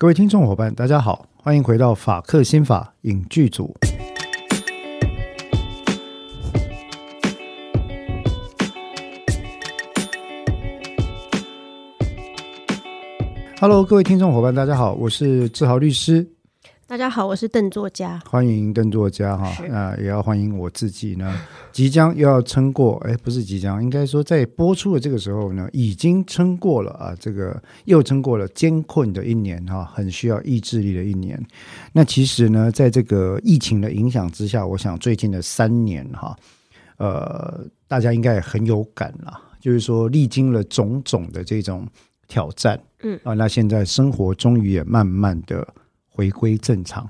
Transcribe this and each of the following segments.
各位听众伙伴，大家好，欢迎回到法克心法影剧组。Hello，各位听众伙伴，大家好，我是志豪律师。大家好，我是邓作家，欢迎邓作家哈，那也要欢迎我自己呢。即将又要撑过，哎，不是即将，应该说在播出的这个时候呢，已经撑过了啊，这个又撑过了艰困的一年哈，很需要意志力的一年。那其实呢，在这个疫情的影响之下，我想最近的三年哈，呃，大家应该也很有感了，就是说历经了种种的这种挑战，嗯啊，那现在生活终于也慢慢的。回归正常，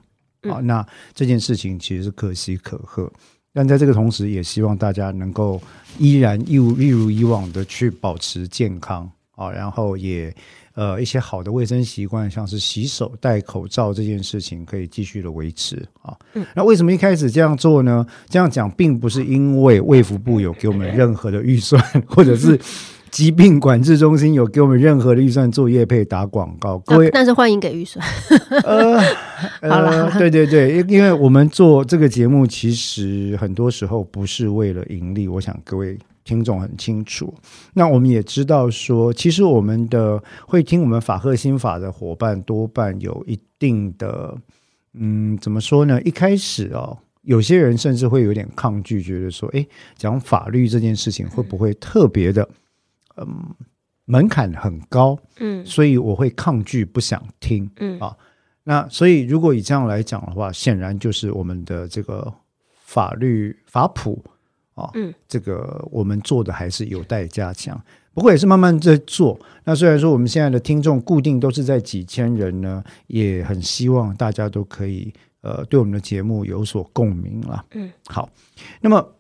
啊，那这件事情其实是可喜可贺，但在这个同时，也希望大家能够依然一如一如以往的去保持健康啊，然后也呃一些好的卫生习惯，像是洗手、戴口罩这件事情，可以继续的维持啊。那为什么一开始这样做呢？这样讲并不是因为卫福部有给我们任何的预算，或者是。疾病管制中心有给我们任何的预算做业配打广告，各位，但是欢迎给预算。呃，好了，对对对，因因为我们做这个节目，其实很多时候不是为了盈利，我想各位听众很清楚。那我们也知道说，其实我们的会听我们法赫心法的伙伴，多半有一定的，嗯，怎么说呢？一开始哦，有些人甚至会有点抗拒，觉得说，哎，讲法律这件事情会不会特别的？嗯，门槛很高，嗯，所以我会抗拒，不想听，嗯。啊，那所以如果以这样来讲的话，显然就是我们的这个法律法普啊，嗯，这个我们做的还是有待加强，不过也是慢慢在做。那虽然说我们现在的听众固定都是在几千人呢，也很希望大家都可以呃对我们的节目有所共鸣了，嗯，好，那么。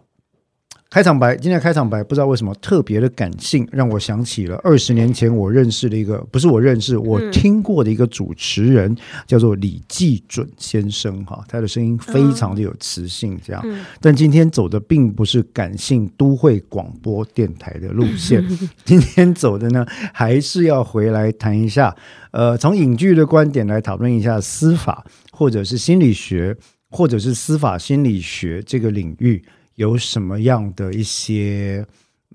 开场白，今天的开场白不知道为什么特别的感性，让我想起了二十年前我认识的一个，不是我认识，我听过的一个主持人，叫做李济准先生哈，他的声音非常的有磁性，这样。但今天走的并不是感性都会广播电台的路线，今天走的呢，还是要回来谈一下，呃，从影剧的观点来讨论一下司法，或者是心理学，或者是司法心理学这个领域。有什么样的一些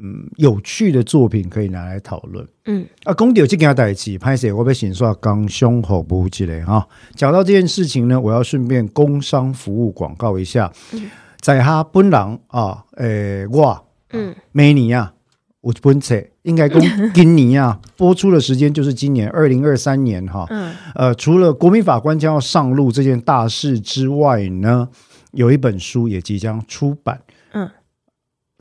嗯有趣的作品可以拿来讨论？嗯啊，公调这件代志，拍摄我被先说刚胸口不之类哈。讲到这件事情呢，我要顺便工商服务广告一下。嗯、在哈本人啊，诶、欸，我嗯，明年啊，我本册应该公今年啊，播出的时间就是今年二零二三年哈。嗯，呃，除了国民法官将要上路这件大事之外呢，有一本书也即将出版。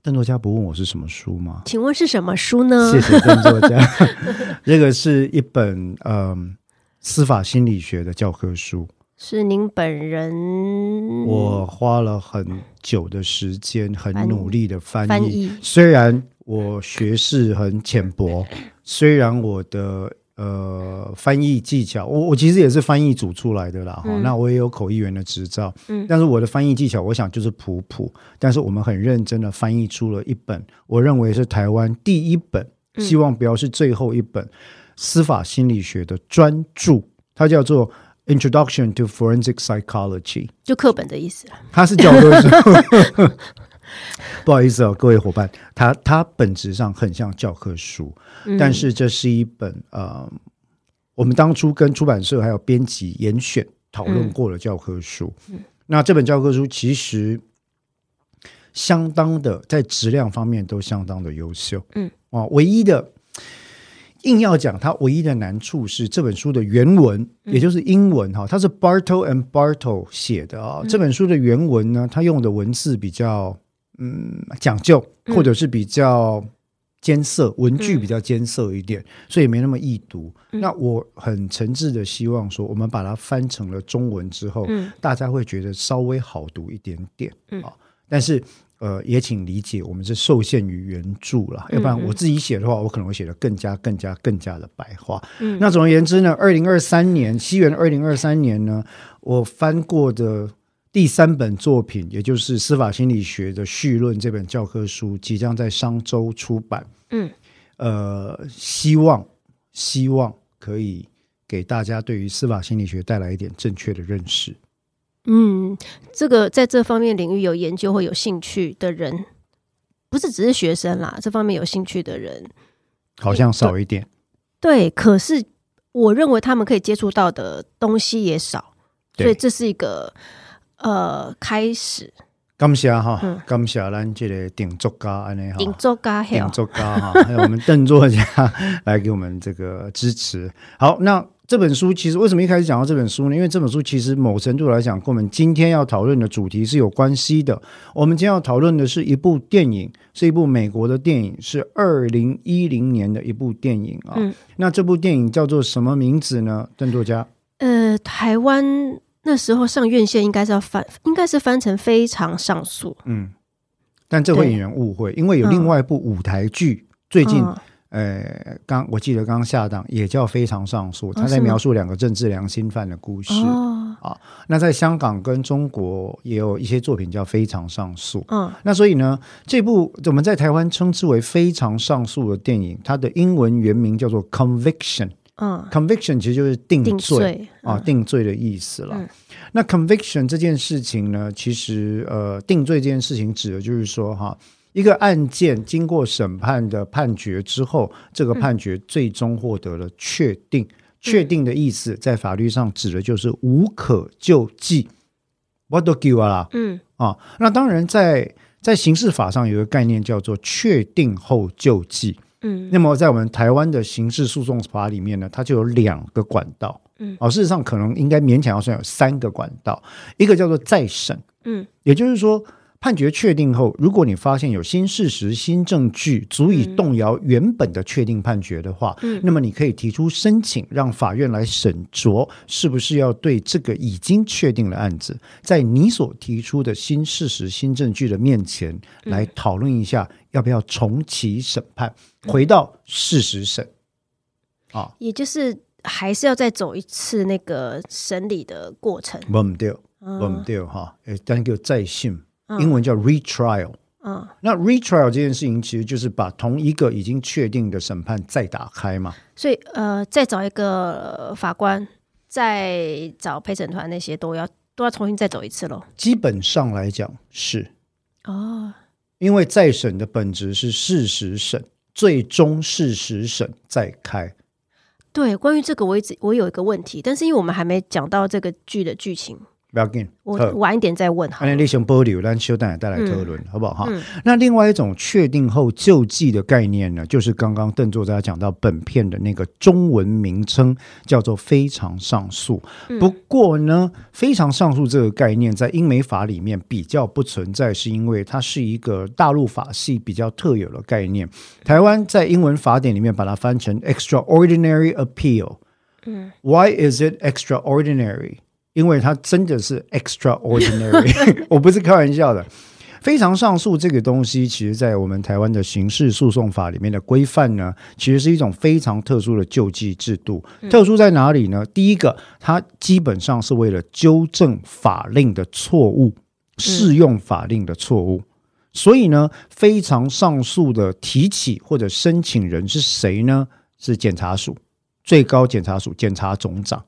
嗯，邓作家不问我是什么书吗？请问是什么书呢？谢谢邓作家。这个是一本嗯、呃、司法心理学的教科书。是您本人？我花了很久的时间，很努力的翻译。翻译。虽然我学识很浅薄，虽然我的。呃，翻译技巧，我我其实也是翻译组出来的啦，哈、嗯，那我也有口译员的执照，嗯，但是我的翻译技巧，我想就是普普，但是我们很认真的翻译出了一本，我认为是台湾第一本，希望不要是最后一本司法心理学的专著，它叫做《Introduction to Forensic Psychology》，就课本的意思，它是教科书。不好意思哦，各位伙伴，它它本质上很像教科书，嗯、但是这是一本呃，我们当初跟出版社还有编辑严选讨论过的教科书。嗯、那这本教科书其实相当的在质量方面都相当的优秀。嗯，啊，唯一的硬要讲它唯一的难处是这本书的原文，嗯、也就是英文哈，它是 Bartle and Bartle 写的啊。嗯、这本书的原文呢，它用的文字比较。嗯，讲究或者是比较艰涩，嗯、文句比较艰涩一点，嗯、所以没那么易读。嗯、那我很诚挚的希望说，我们把它翻成了中文之后，嗯、大家会觉得稍微好读一点点啊。嗯、但是呃，也请理解，我们是受限于原著了，嗯、要不然我自己写的话，我可能会写得更加、更加、更加的白话。嗯、那总而言之呢，二零二三年，西元二零二三年呢，我翻过的。第三本作品，也就是《司法心理学的绪论》这本教科书，即将在商周出版。嗯，呃，希望希望可以给大家对于司法心理学带来一点正确的认识。嗯，这个在这方面领域有研究或有兴趣的人，不是只是学生啦，这方面有兴趣的人好像少一点。对，可是我认为他们可以接触到的东西也少，所以这是一个呃开始。感谢哈，感谢咱这个顶作家安尼哈，顶作家，顶作家哈，还有我们邓作家来给我们这个支持。好，那。这本书其实为什么一开始讲到这本书呢？因为这本书其实某程度来讲，跟我们今天要讨论的主题是有关系的。我们今天要讨论的是一部电影，是一部美国的电影，是二零一零年的一部电影啊。嗯，那这部电影叫做什么名字呢？邓作家？呃，台湾那时候上院线应该是要翻，应该是翻成《非常上诉》。嗯，但这会引人误会，因为有另外一部舞台剧，嗯，最近。呃，刚我记得刚下档也叫非常上诉，他在描述两个政治良心犯的故事、哦、啊。那在香港跟中国也有一些作品叫非常上诉。嗯，那所以呢，这部我们在台湾称之为非常上诉的电影，它的英文原名叫做 Conviction。嗯，Conviction 其实就是定罪，定罪啊，定罪的意思了。嗯、那 Conviction 这件事情呢，其实呃，定罪这件事情指的就是说哈。一个案件经过审判的判决之后，这个判决最终获得了确定。嗯、确定的意思在法律上指的就是无可救济。What do you 啦？嗯啊，那当然在在刑事法上有一个概念叫做确定后救济。嗯，那么在我们台湾的刑事诉讼法里面呢，它就有两个管道。嗯，哦，事实上可能应该勉强要算有三个管道，一个叫做再审。嗯，也就是说。判决确定后，如果你发现有新事实、新证据足以动摇原本的确定判决的话，嗯，那么你可以提出申请，让法院来审酌是不是要对这个已经确定的案子，在你所提出的新事实、新证据的面前来讨论一下，要不要重启审判，回到事实审。啊，也就是还是要再走一次那个审理的过程。不对，不对哈，诶，但叫再审。英文叫 retrial，嗯，那 retrial 这件事情其实就是把同一个已经确定的审判再打开嘛。所以呃，再找一个法官，再找陪审团那些都要都要重新再走一次喽。基本上来讲是哦，因为再审的本质是事实审，最终事实审再开。对，关于这个我一直我有一个问题，但是因为我们还没讲到这个剧的剧情。不要紧，我晚一点再问好。那你先保留，让修蛋也带来讨论，好不好哈？那另外一种确定后救济的概念呢，就是刚刚邓作家讲到本片的那个中文名称叫做非常上诉。不过呢，非常上诉这个概念在英美法里面比较不存在，是因为它是一个大陆法系比较特有的概念。台湾在英文法典里面把它翻成 extraordinary appeal。嗯，Why is it extraordinary？因为它真的是 extraordinary，我不是开玩笑的。非常上诉这个东西，其实在我们台湾的刑事诉讼法里面的规范呢，其实是一种非常特殊的救济制度。特殊在哪里呢？第一个，它基本上是为了纠正法令的错误，适用法令的错误。所以呢，非常上诉的提起或者申请人是谁呢？是检察署，最高检察署检察总长。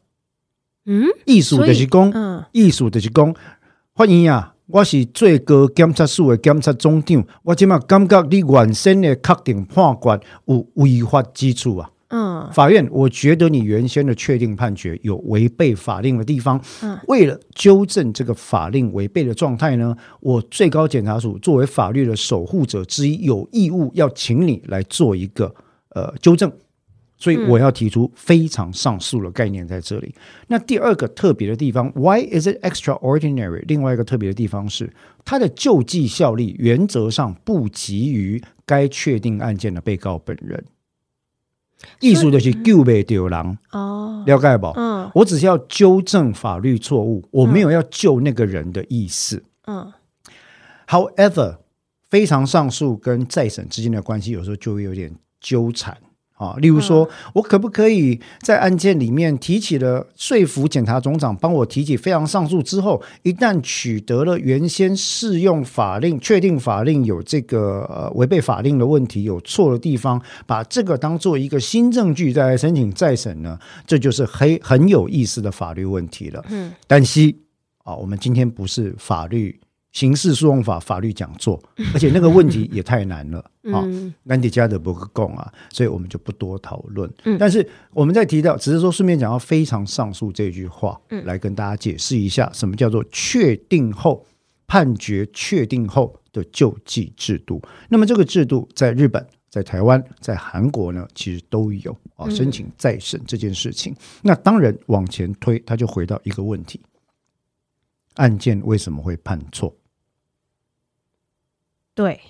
嗯，意思就是讲，嗯，意思就是讲，欢迎啊！我是最高检察署的检察总长，我今麦感觉你原先的确定判决有违法之处啊。嗯，法院，我觉得你原先的确定判决有违背法令的地方。嗯，为了纠正这个法令违背的状态呢，我最高检察署作为法律的守护者之一，有义务要请你来做一个呃纠正。所以我要提出非常上诉的概念在这里。那第二个特别的地方，Why is it extraordinary？另外一个特别的地方是，它的救济效力原则上不及于该确定案件的被告本人。意思就是救不掉人哦，了解不？嗯，我只是要纠正法律错误，我没有要救那个人的意思。嗯，However，非常上诉跟再审之间的关系有时候就会有点纠缠。啊，例如说，我可不可以在案件里面提起了说服检察总长帮我提起非常上诉之后，一旦取得了原先适用法令，确定法令有这个呃违背法令的问题，有错的地方，把这个当做一个新证据再来申请再审呢？这就是很很有意思的法律问题了。嗯，但是啊，我们今天不是法律。刑事诉讼法法律讲座，而且那个问题也太难了啊！安迪加德伯格贡啊，所以我们就不多讨论。但是我们在提到，只是说顺便讲到非常上诉这句话，来跟大家解释一下，什么叫做确定后判决确定后的救济制度。那么这个制度在日本、在台湾、在韩国呢，其实都有啊，申请再审这件事情。那当然往前推，他就回到一个问题：案件为什么会判错？对，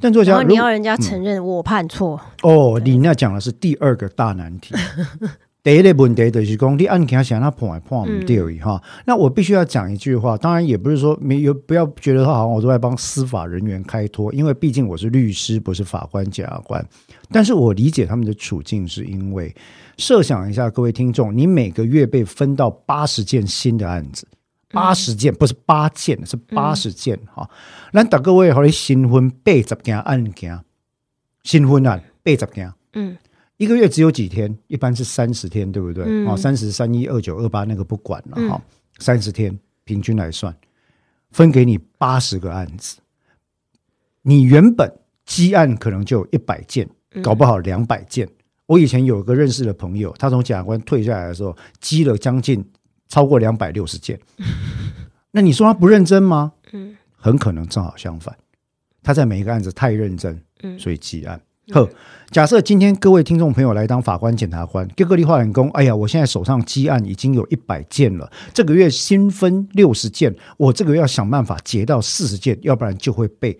但作家，你要人家承认我判错、嗯、哦。你那讲的是第二个大难题。第一个问题就是讲，你案件想他判还判不对哈。那我必须要讲一句话，当然也不是说没有，不要觉得他好像我都在帮司法人员开脱，因为毕竟我是律师，不是法官、检察官。但是我理解他们的处境，是因为设想一下，各位听众，你每个月被分到八十件新的案子。八十件不是八件，是八十件哈。那大各位，好，你新婚八十件案件，新婚案八十件，嗯，一个月只有几天？一般是三十天，对不对？哦，三十、三一、二九、二八那个不管了哈。三十天平均来算，分给你八十个案子，你原本积案可能就有一百件，搞不好两百件。我以前有个认识的朋友，他从检察官退下来的时候，积了将近。超过两百六十件，那你说他不认真吗？嗯，很可能正好相反，他在每一个案子太认真，嗯，所以积案。呵，假设今天各位听众朋友来当法官、检察官，各个立化人工，哎呀，我现在手上积案已经有一百件了，这个月新分六十件，我这个月要想办法结到四十件，要不然就会被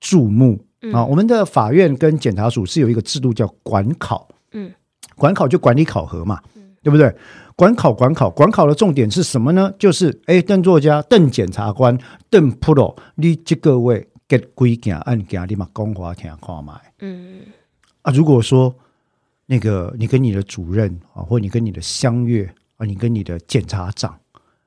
注目。啊。我们的法院跟检察署是有一个制度叫管考，嗯，管考就管理考核嘛，对不对？管考管考管考的重点是什么呢？就是哎，邓作家、邓检察官、邓 Pro，你这个位给规件案件你嘛讲话听看嘛。嗯啊，如果说那个你跟你的主任啊，或你跟你的乡约啊，你跟你的检察长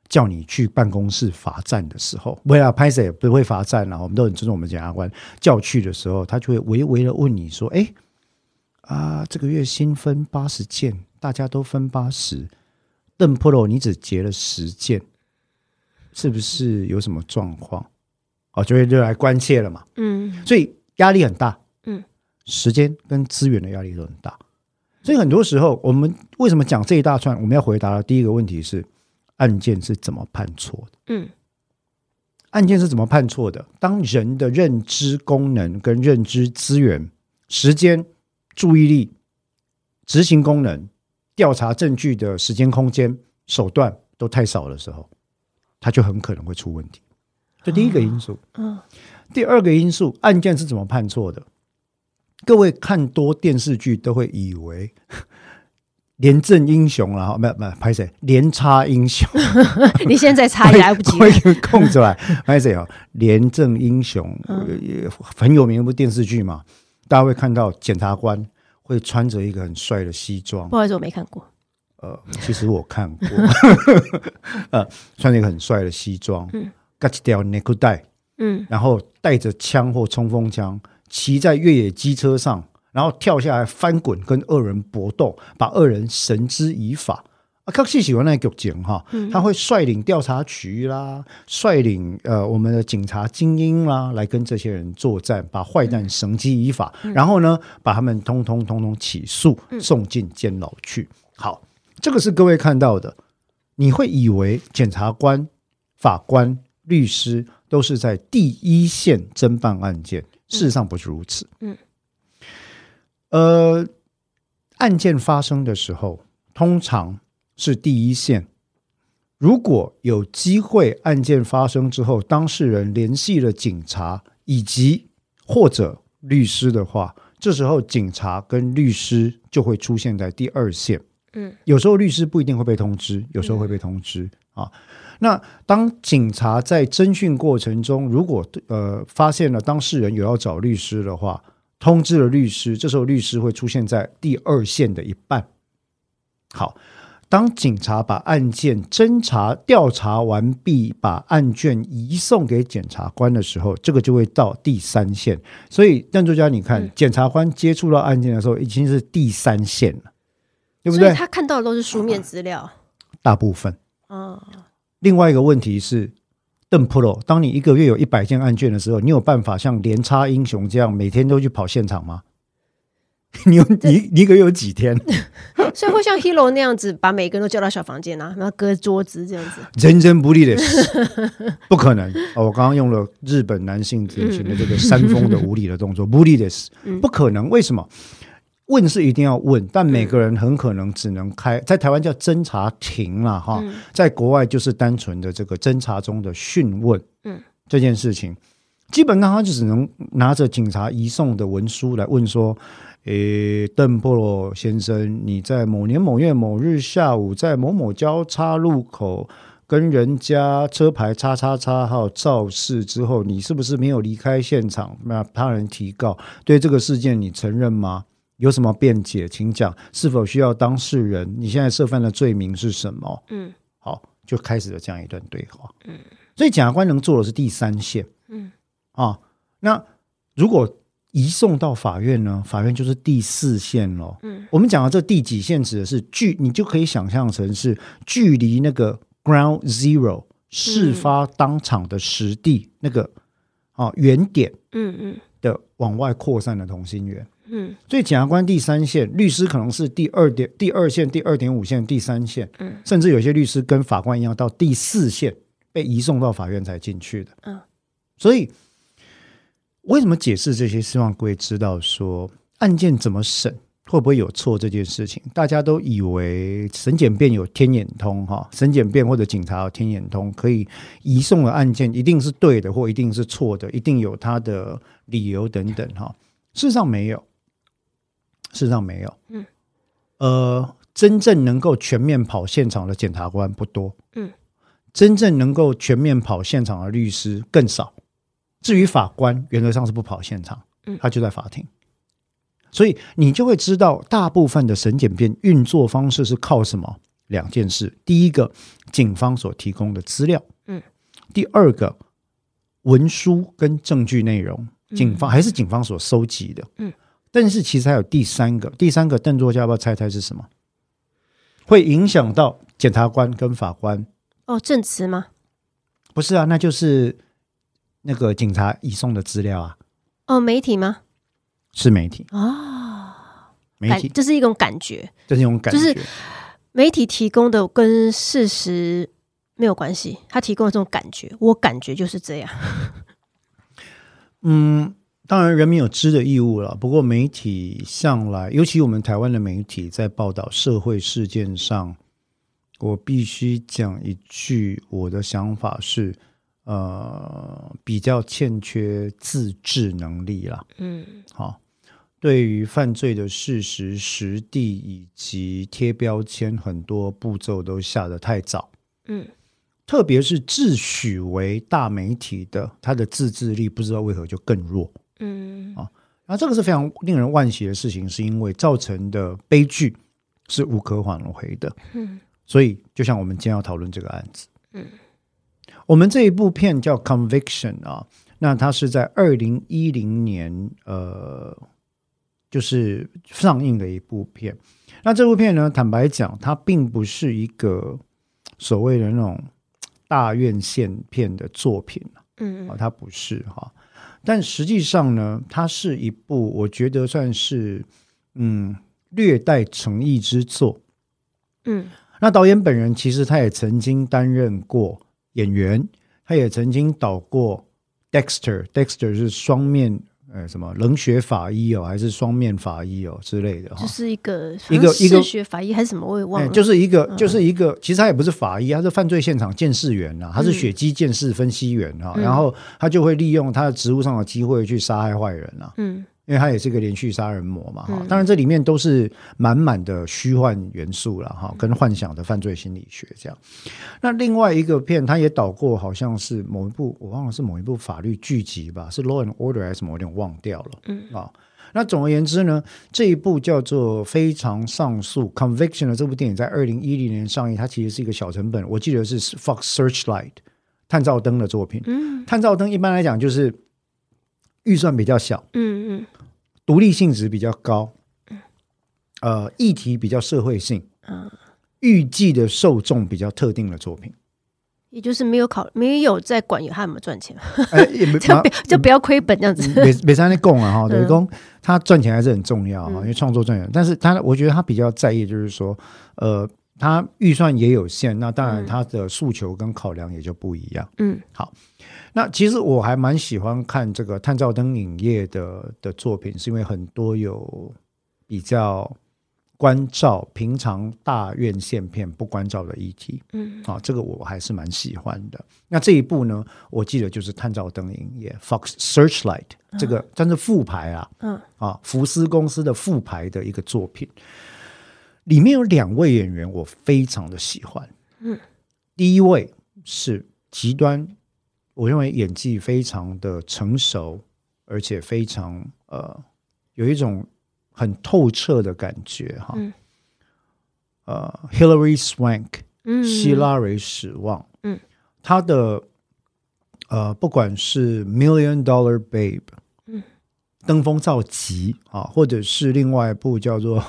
叫你去办公室罚站的时候，为了拍摄也不会罚站了，我们都很尊重我们检察官。叫去的时候，他就会微微的问你说：“哎啊，这个月新分八十件，大家都分八十。”邓 Pro，你只结了十件，是不是有什么状况？哦，就会就来关切了嘛。嗯，所以压力很大。嗯，时间跟资源的压力都很大。所以很多时候，我们为什么讲这一大串？我们要回答的第一个问题是：案件是怎么判错的？嗯，案件是怎么判错的？当人的认知功能跟认知资源、时间、注意力、执行功能。调查证据的时间、空间、手段都太少的时候，他就很可能会出问题。这第一个因素。嗯。第二个因素，案件是怎么判错的？各位看多电视剧都会以为 廉政英雄了，没有没有，拍谁？连插英雄。你现在插也来不及。会空出来，拍谁啊？廉政英雄也很有名的一部电视剧嘛，大家会看到检察官。会穿着一个很帅的西装，不好意思，我没看过。呃，其实我看过，呃，穿着一个很帅的西装，嗯，嘎起条内裤带，嗯，然后带着枪或冲锋枪，骑在越野机车上，然后跳下来翻滚，跟恶人搏斗，把恶人绳之以法。啊，克西喜欢那个剧情哈，他会率领调查局啦，率领呃我们的警察精英啦，来跟这些人作战，把坏蛋绳之以法，嗯、然后呢，把他们通通通通起诉，送进监牢去。好，这个是各位看到的，你会以为检察官、法官、律师都是在第一线侦办案件，事实上不是如此。嗯，呃，案件发生的时候，通常。是第一线。如果有机会，案件发生之后，当事人联系了警察以及或者律师的话，这时候警察跟律师就会出现在第二线。嗯，有时候律师不一定会被通知，有时候会被通知啊。那当警察在侦讯过程中，如果呃发现了当事人有要找律师的话，通知了律师，这时候律师会出现在第二线的一半。好。当警察把案件侦查调查完毕，把案卷移送给检察官的时候，这个就会到第三线。所以，邓作家，你看，嗯、检察官接触到案件的时候，已经是第三线了，对不对？他看到的都是书面资料，大部分。嗯。另外一个问题是，邓 Pro，当你一个月有一百件案卷的时候，你有办法像连插英雄这样每天都去跑现场吗？你有你你一个月有几天？所以会像 Hero 那样子，把每个人都叫到小房间啊，然后隔桌子这样子。真真不利的是，不可能哦！我刚刚用了日本男性典型的这个山峰的无理的动作，不利的是，不可能。为什么？问是一定要问，但每个人很可能只能开，在台湾叫侦查庭了哈，在国外就是单纯的这个侦查中的讯问。嗯，这件事情基本上他就只能拿着警察移送的文书来问说。诶，邓波罗先生，你在某年某月某日下午，在某某交叉路口跟人家车牌叉叉叉号肇事之后，你是不是没有离开现场？那他人提告，对这个事件你承认吗？有什么辩解？请讲。是否需要当事人？你现在涉犯的罪名是什么？嗯，好，就开始了这样一段对话。嗯，所以检察官能做的是第三线。嗯，啊，那如果。移送到法院呢？法院就是第四线喽。嗯，我们讲的这第几线指的是距，你就可以想象成是距离那个 ground zero 事发当场的实地、嗯、那个啊原点，嗯嗯的往外扩散的同心圆。嗯，所以检察官第三线，律师可能是第二点第二线、第二点五线、第三线。嗯，甚至有些律师跟法官一样到第四线被移送到法院才进去的。嗯，所以。为什么解释这些？希望各位知道说案件怎么审，会不会有错这件事情。大家都以为审检辩有天眼通哈，审检辩或者警察有天眼通，可以移送的案件一定是对的，或一定是错的，一定有他的理由等等哈。事实上没有，事实上没有。嗯，呃，真正能够全面跑现场的检察官不多。嗯，真正能够全面跑现场的律师更少。至于法官，原则上是不跑现场，他就在法庭，所以你就会知道，大部分的审检辩运作方式是靠什么？两件事：第一个，警方所提供的资料；嗯，第二个，文书跟证据内容，警方还是警方所收集的。嗯，但是其实还有第三个，第三个，邓作家要不要猜猜是什么？会影响到检察官跟法官？哦，证词吗？不是啊，那就是。那个警察移送的资料啊？哦，媒体吗？是媒体啊，哦、媒体，这是一种感觉，这是一种感觉，就是媒体提供的跟事实没有关系，他提供的这种感觉，我感觉就是这样。嗯，当然人民有知的义务了，不过媒体向来，尤其我们台湾的媒体在报道社会事件上，我必须讲一句，我的想法是。呃，比较欠缺自制能力啦。嗯，好，对于犯罪的事实、实地以及贴标签，很多步骤都下得太早。嗯，特别是自诩为大媒体的，他的自制力不知道为何就更弱。嗯，啊，那这个是非常令人惋惜的事情，是因为造成的悲剧是无可挽回的。嗯，所以就像我们今天要讨论这个案子。嗯。我们这一部片叫《Conviction》啊，那它是在二零一零年呃，就是上映的一部片。那这部片呢，坦白讲，它并不是一个所谓的那种大院线片的作品，嗯，啊，它不是哈。但实际上呢，它是一部我觉得算是嗯略带诚意之作。嗯，那导演本人其实他也曾经担任过。演员，他也曾经导过 Dexter，Dexter Dexter 是双面呃什么冷血法医哦，还是双面法医哦之类的哈，就是一个一个一个血法医还是什么我也忘了，就是一个就是一个，其实他也不是法医，他是犯罪现场鉴识员呐，他是血迹鉴识分析员哈，然后他就会利用他的职务上的机会去杀害坏人啊，嗯。因为他也是个连续杀人魔嘛，哈，当然这里面都是满满的虚幻元素了，哈，跟幻想的犯罪心理学这样。那另外一个片，他也导过，好像是某一部，我忘了是某一部法律剧集吧，是《Law and Order》还是什么，我有点忘掉了，嗯啊。那总而言之呢，这一部叫做《非常上诉》（Conviction） 的这部电影在二零一零年上映，它其实是一个小成本，我记得是 Fox Searchlight 探照灯的作品。嗯，探照灯一般来讲就是预算比较小，嗯嗯，独立性质比较高，呃，议题比较社会性，嗯，预计的受众比较特定的作品。也就是没有考，没有在管有他有没有赚钱，就不就不要亏本这样子。别别在那供啊哈，等于说他赚钱还是很重要哈，因为创作赚钱。但是他我觉得他比较在意就是说，呃，他预算也有限，那当然他的诉求跟考量也就不一样。嗯，好，那其实我还蛮喜欢看这个探照灯影业的的作品，是因为很多有比较。关照平常大院线片不关照的议题，嗯，啊，这个我还是蛮喜欢的。那这一部呢，我记得就是探照灯影业 Fox Searchlight 这个，但是复牌啊，嗯，啊，福斯公司的复牌的一个作品，里面有两位演员我非常的喜欢，嗯，第一位是极端，我认为演技非常的成熟，而且非常呃有一种。很透彻的感觉哈，嗯、呃，Hillary Swank，嗯，希拉蕊史旺，嗯，他的呃，不管是 Million Dollar Babe，嗯，登峰造极啊，或者是另外一部叫做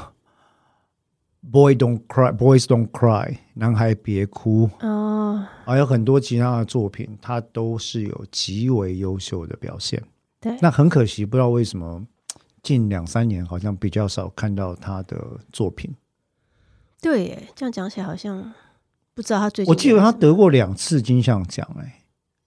Boy Don't Cry，Boys Don't Cry，男孩别哭，哦，还有很多其他的作品，他都是有极为优秀的表现，对，那很可惜，不知道为什么。近两三年好像比较少看到他的作品。对耶，这样讲起来好像不知道他最近。我记得他得过两次金像奖，哎，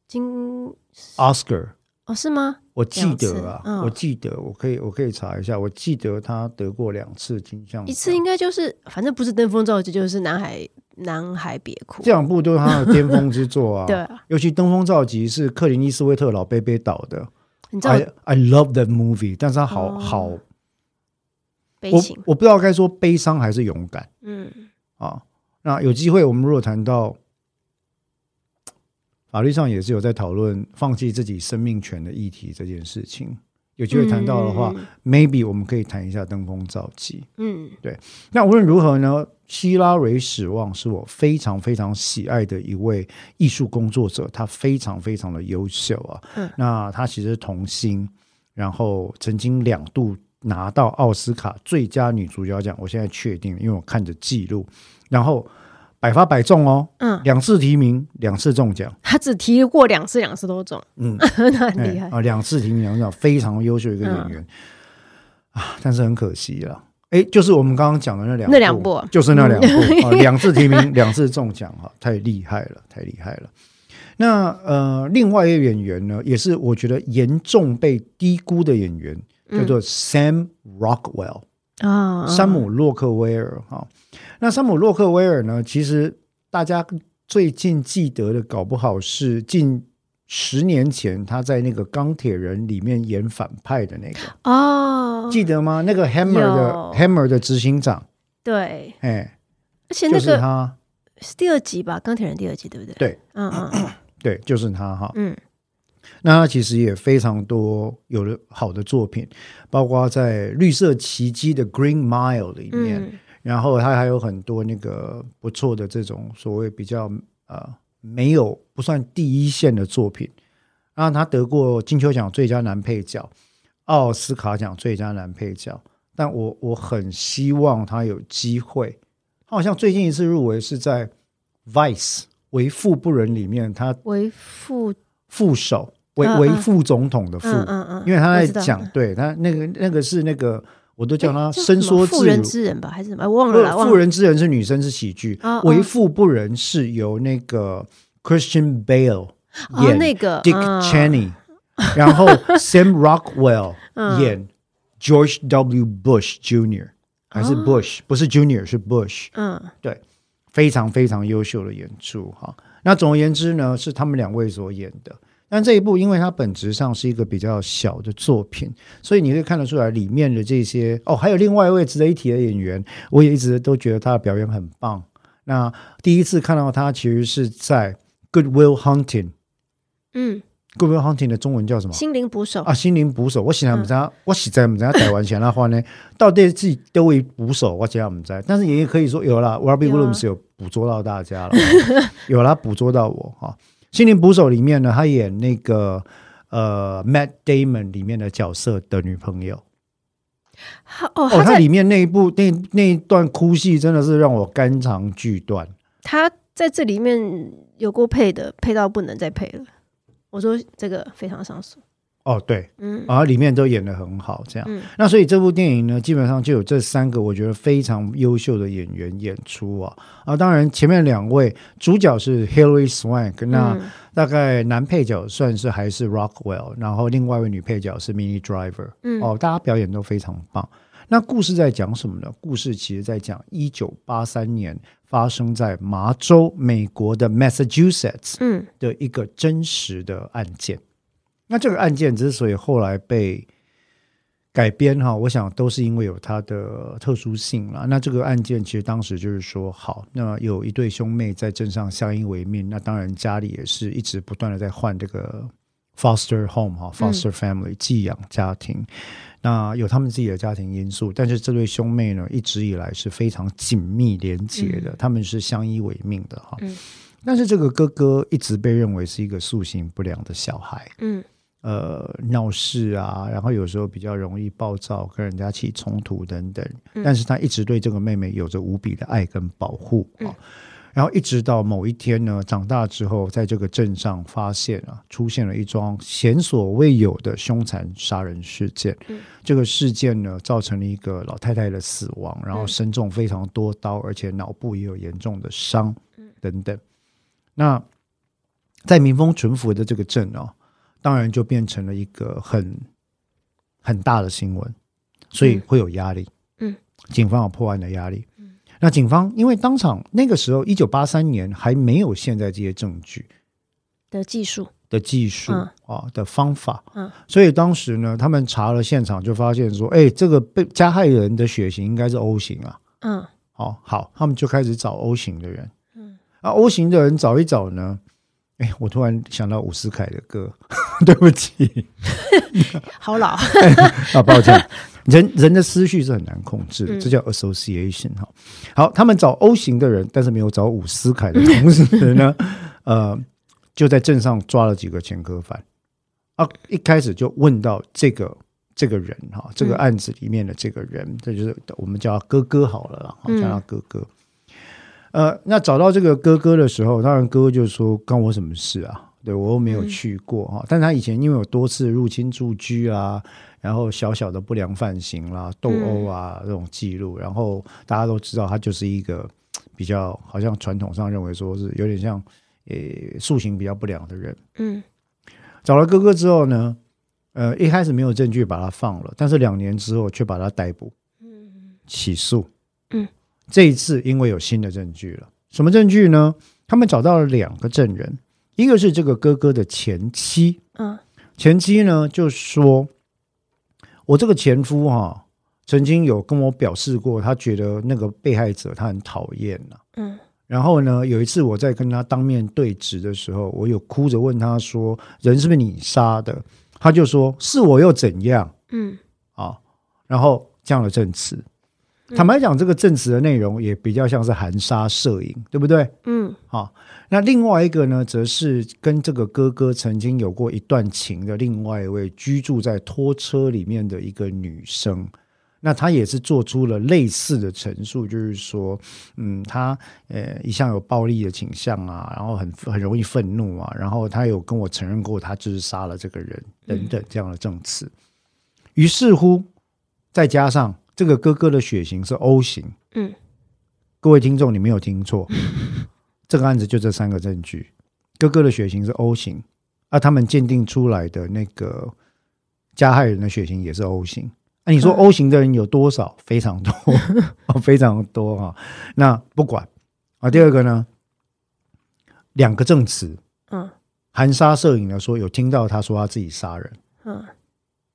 金 Oscar 哦，是吗？我记得啊，哦、我记得，我可以我可以查一下，我记得他得过两次金像奖，一次应该就是反正不是登峰造极，就是南海》《南海别哭，这两部都是他的巅峰之作啊。对啊，尤其登峰造极是克林伊斯威特老贝贝导的。你知道 I I love that movie，但是他好、哦、好。悲情，我我不知道该说悲伤还是勇敢。嗯。啊，那有机会我们如果谈到法律上也是有在讨论放弃自己生命权的议题这件事情。有机会谈到的话、嗯、，maybe 我们可以谈一下登峰造极。嗯，对。那无论如何呢，希拉蕊史旺是我非常非常喜爱的一位艺术工作者，他非常非常的优秀啊。嗯，那他其实是童星，然后曾经两度拿到奥斯卡最佳女主角奖。我现在确定，因为我看着记录，然后。百发百中哦，嗯，两次提名，两次中奖，他只提过两次，两次都中，嗯，那很厉害。啊，两次提名，两次中，非常优秀一个演员。啊，但是很可惜了，哎，就是我们刚刚讲的那两那两部，就是那两部。啊，两次提名，两次中奖哈，太厉害了，太厉害了。那呃，另外一个演员呢，也是我觉得严重被低估的演员，叫做 Sam Rockwell。啊，山姆·洛克威尔哈，那山姆·洛克威尔呢？其实大家最近记得的，搞不好是近十年前他在那个《钢铁人》里面演反派的那个。哦，记得吗？那个 Hammer 的 Hammer 的执行长，对，哎，而且那个他是第二集吧，《钢铁人》第二集对不对？对，嗯嗯，对，就是他哈，嗯。那他其实也非常多有了好的作品，包括在《绿色奇迹》的《Green Mile》里面，嗯、然后他还有很多那个不错的这种所谓比较呃没有不算第一线的作品。然后他得过金球奖最佳男配角、奥斯卡奖最佳男配角，但我我很希望他有机会。他好像最近一次入围是在《Vice》为富不仁里面，他为富副手。为为副总统的副，因为他在讲，对他那个那个是那个，我都叫他伸缩自如。妇人之仁吧，还是什么？我忘了。妇人之仁是女生，是喜剧。为富不仁是由那个 Christian Bale 演那个 Dick Cheney，然后 Sam Rockwell 演 George W. Bush Jr. 还是 Bush？不是 Junior，是 Bush。嗯，对，非常非常优秀的演出哈。那总而言之呢，是他们两位所演的。但这一部，因为它本质上是一个比较小的作品，所以你可以看得出来里面的这些哦，还有另外一位值得一提的演员，我也一直都觉得他的表演很棒。那第一次看到他，其实是在《Good Will Hunting》，嗯，Good Will Hunting 的中文叫什么？心灵捕手啊，心灵捕手。我现在不知道，嗯、我实在不知道台湾前的话呢，到底自己都为捕手，我现在不知道。但是也可以说有了，Robin Williams 有捕捉到大家了，有了捕捉到我哈。心灵捕手里面呢，他演那个呃 Matt Damon 里面的角色的女朋友。哦，哦，他里面那一部那那一段哭戏真的是让我肝肠俱断。他在这里面有过配的，配到不能再配了。我说这个非常上手哦，对，嗯，然后里面都演得很好，这样，嗯，那所以这部电影呢，基本上就有这三个我觉得非常优秀的演员演出啊。啊，当然前面两位主角是 Hilary Swank，那大概男配角算是还是 Rockwell，然后另外一位女配角是 Minnie Driver，嗯，哦，大家表演都非常棒。那故事在讲什么呢？故事其实在讲一九八三年发生在麻州，美国的 Massachusetts，嗯，的一个真实的案件。嗯、那这个案件之所以后来被改编哈，我想都是因为有它的特殊性了。那这个案件其实当时就是说，好，那有一对兄妹在镇上相依为命，那当然家里也是一直不断的在换这个 foster home 哈，foster family、嗯、寄养家庭。那有他们自己的家庭因素，但是这对兄妹呢，一直以来是非常紧密连结的，嗯、他们是相依为命的哈。嗯、但是这个哥哥一直被认为是一个素行不良的小孩，嗯，呃，闹事啊，然后有时候比较容易暴躁，跟人家起冲突等等。嗯、但是他一直对这个妹妹有着无比的爱跟保护啊。嗯然后一直到某一天呢，长大之后，在这个镇上发现啊，出现了一桩前所未有的凶残杀人事件。嗯、这个事件呢，造成了一个老太太的死亡，然后身中非常多刀，而且脑部也有严重的伤，等等。那在民风淳朴的这个镇哦，当然就变成了一个很很大的新闻，所以会有压力。嗯，警方有破案的压力。那警方因为当场那个时候一九八三年还没有现在这些证据的技术。的技术啊的方法，嗯，所以当时呢，他们查了现场就发现说，哎，这个被加害人的血型应该是 O 型啊，嗯，好，好，他们就开始找 O 型的人，嗯，啊，O 型的人找一找呢，哎，我突然想到伍思凯的歌，对不起，好老 啊，抱歉。人人的思绪是很难控制的，嗯、这叫 association 哈。好，他们找 O 型的人，但是没有找伍思凯的同时呢，呃，就在镇上抓了几个前科犯啊。一开始就问到这个这个人哈，这个案子里面的这个人，这、嗯、就是我们叫他哥哥好了啦，叫他哥哥。嗯、呃，那找到这个哥哥的时候，当然哥哥就说：“关我什么事啊？对我又没有去过哈。嗯”但他以前因为有多次入侵住居啊。然后小小的不良犯行啦、斗殴啊这种记录，然后大家都知道他就是一个比较好像传统上认为说是有点像呃塑形比较不良的人。嗯，找了哥哥之后呢，呃一开始没有证据把他放了，但是两年之后却把他逮捕，嗯，起诉。嗯，这一次因为有新的证据了，什么证据呢？他们找到了两个证人，一个是这个哥哥的前妻，嗯，前妻呢就说。我这个前夫哈、啊，曾经有跟我表示过，他觉得那个被害者他很讨厌呐。嗯，然后呢，有一次我在跟他当面对质的时候，我有哭着问他说：“人是不是你杀的？”他就说：“是我又怎样？”嗯，啊，然后这样的证词。坦白讲，这个证词的内容也比较像是含沙射影，对不对？嗯，好。那另外一个呢，则是跟这个哥哥曾经有过一段情的另外一位居住在拖车里面的一个女生。那她也是做出了类似的陈述，就是说，嗯，她呃一向有暴力的倾向啊，然后很很容易愤怒啊，然后她有跟我承认过，她就是杀了这个人等等这样的证词。于是乎，再加上。这个哥哥的血型是 O 型，嗯，各位听众，你没有听错，这个案子就这三个证据，哥哥的血型是 O 型，而、啊、他们鉴定出来的那个加害人的血型也是 O 型，那、啊、你说 O 型的人有多少？非常多，非常多啊。那不管。啊，第二个呢，两个证词，嗯，含沙射影的说有听到他说他自己杀人，嗯，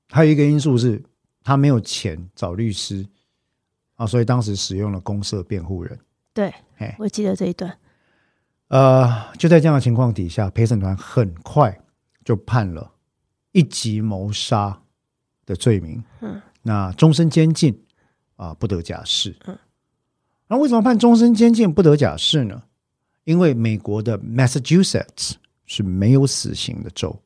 还有一个因素是。他没有钱找律师啊，所以当时使用了公社辩护人。对，哎我记得这一段。呃，就在这样的情况底下，陪审团很快就判了一级谋杀的罪名，嗯，那终身监禁啊，不得假释，嗯，那为什么判终身监禁不得假释呢？因为美国的 Massachusetts 是没有死刑的州，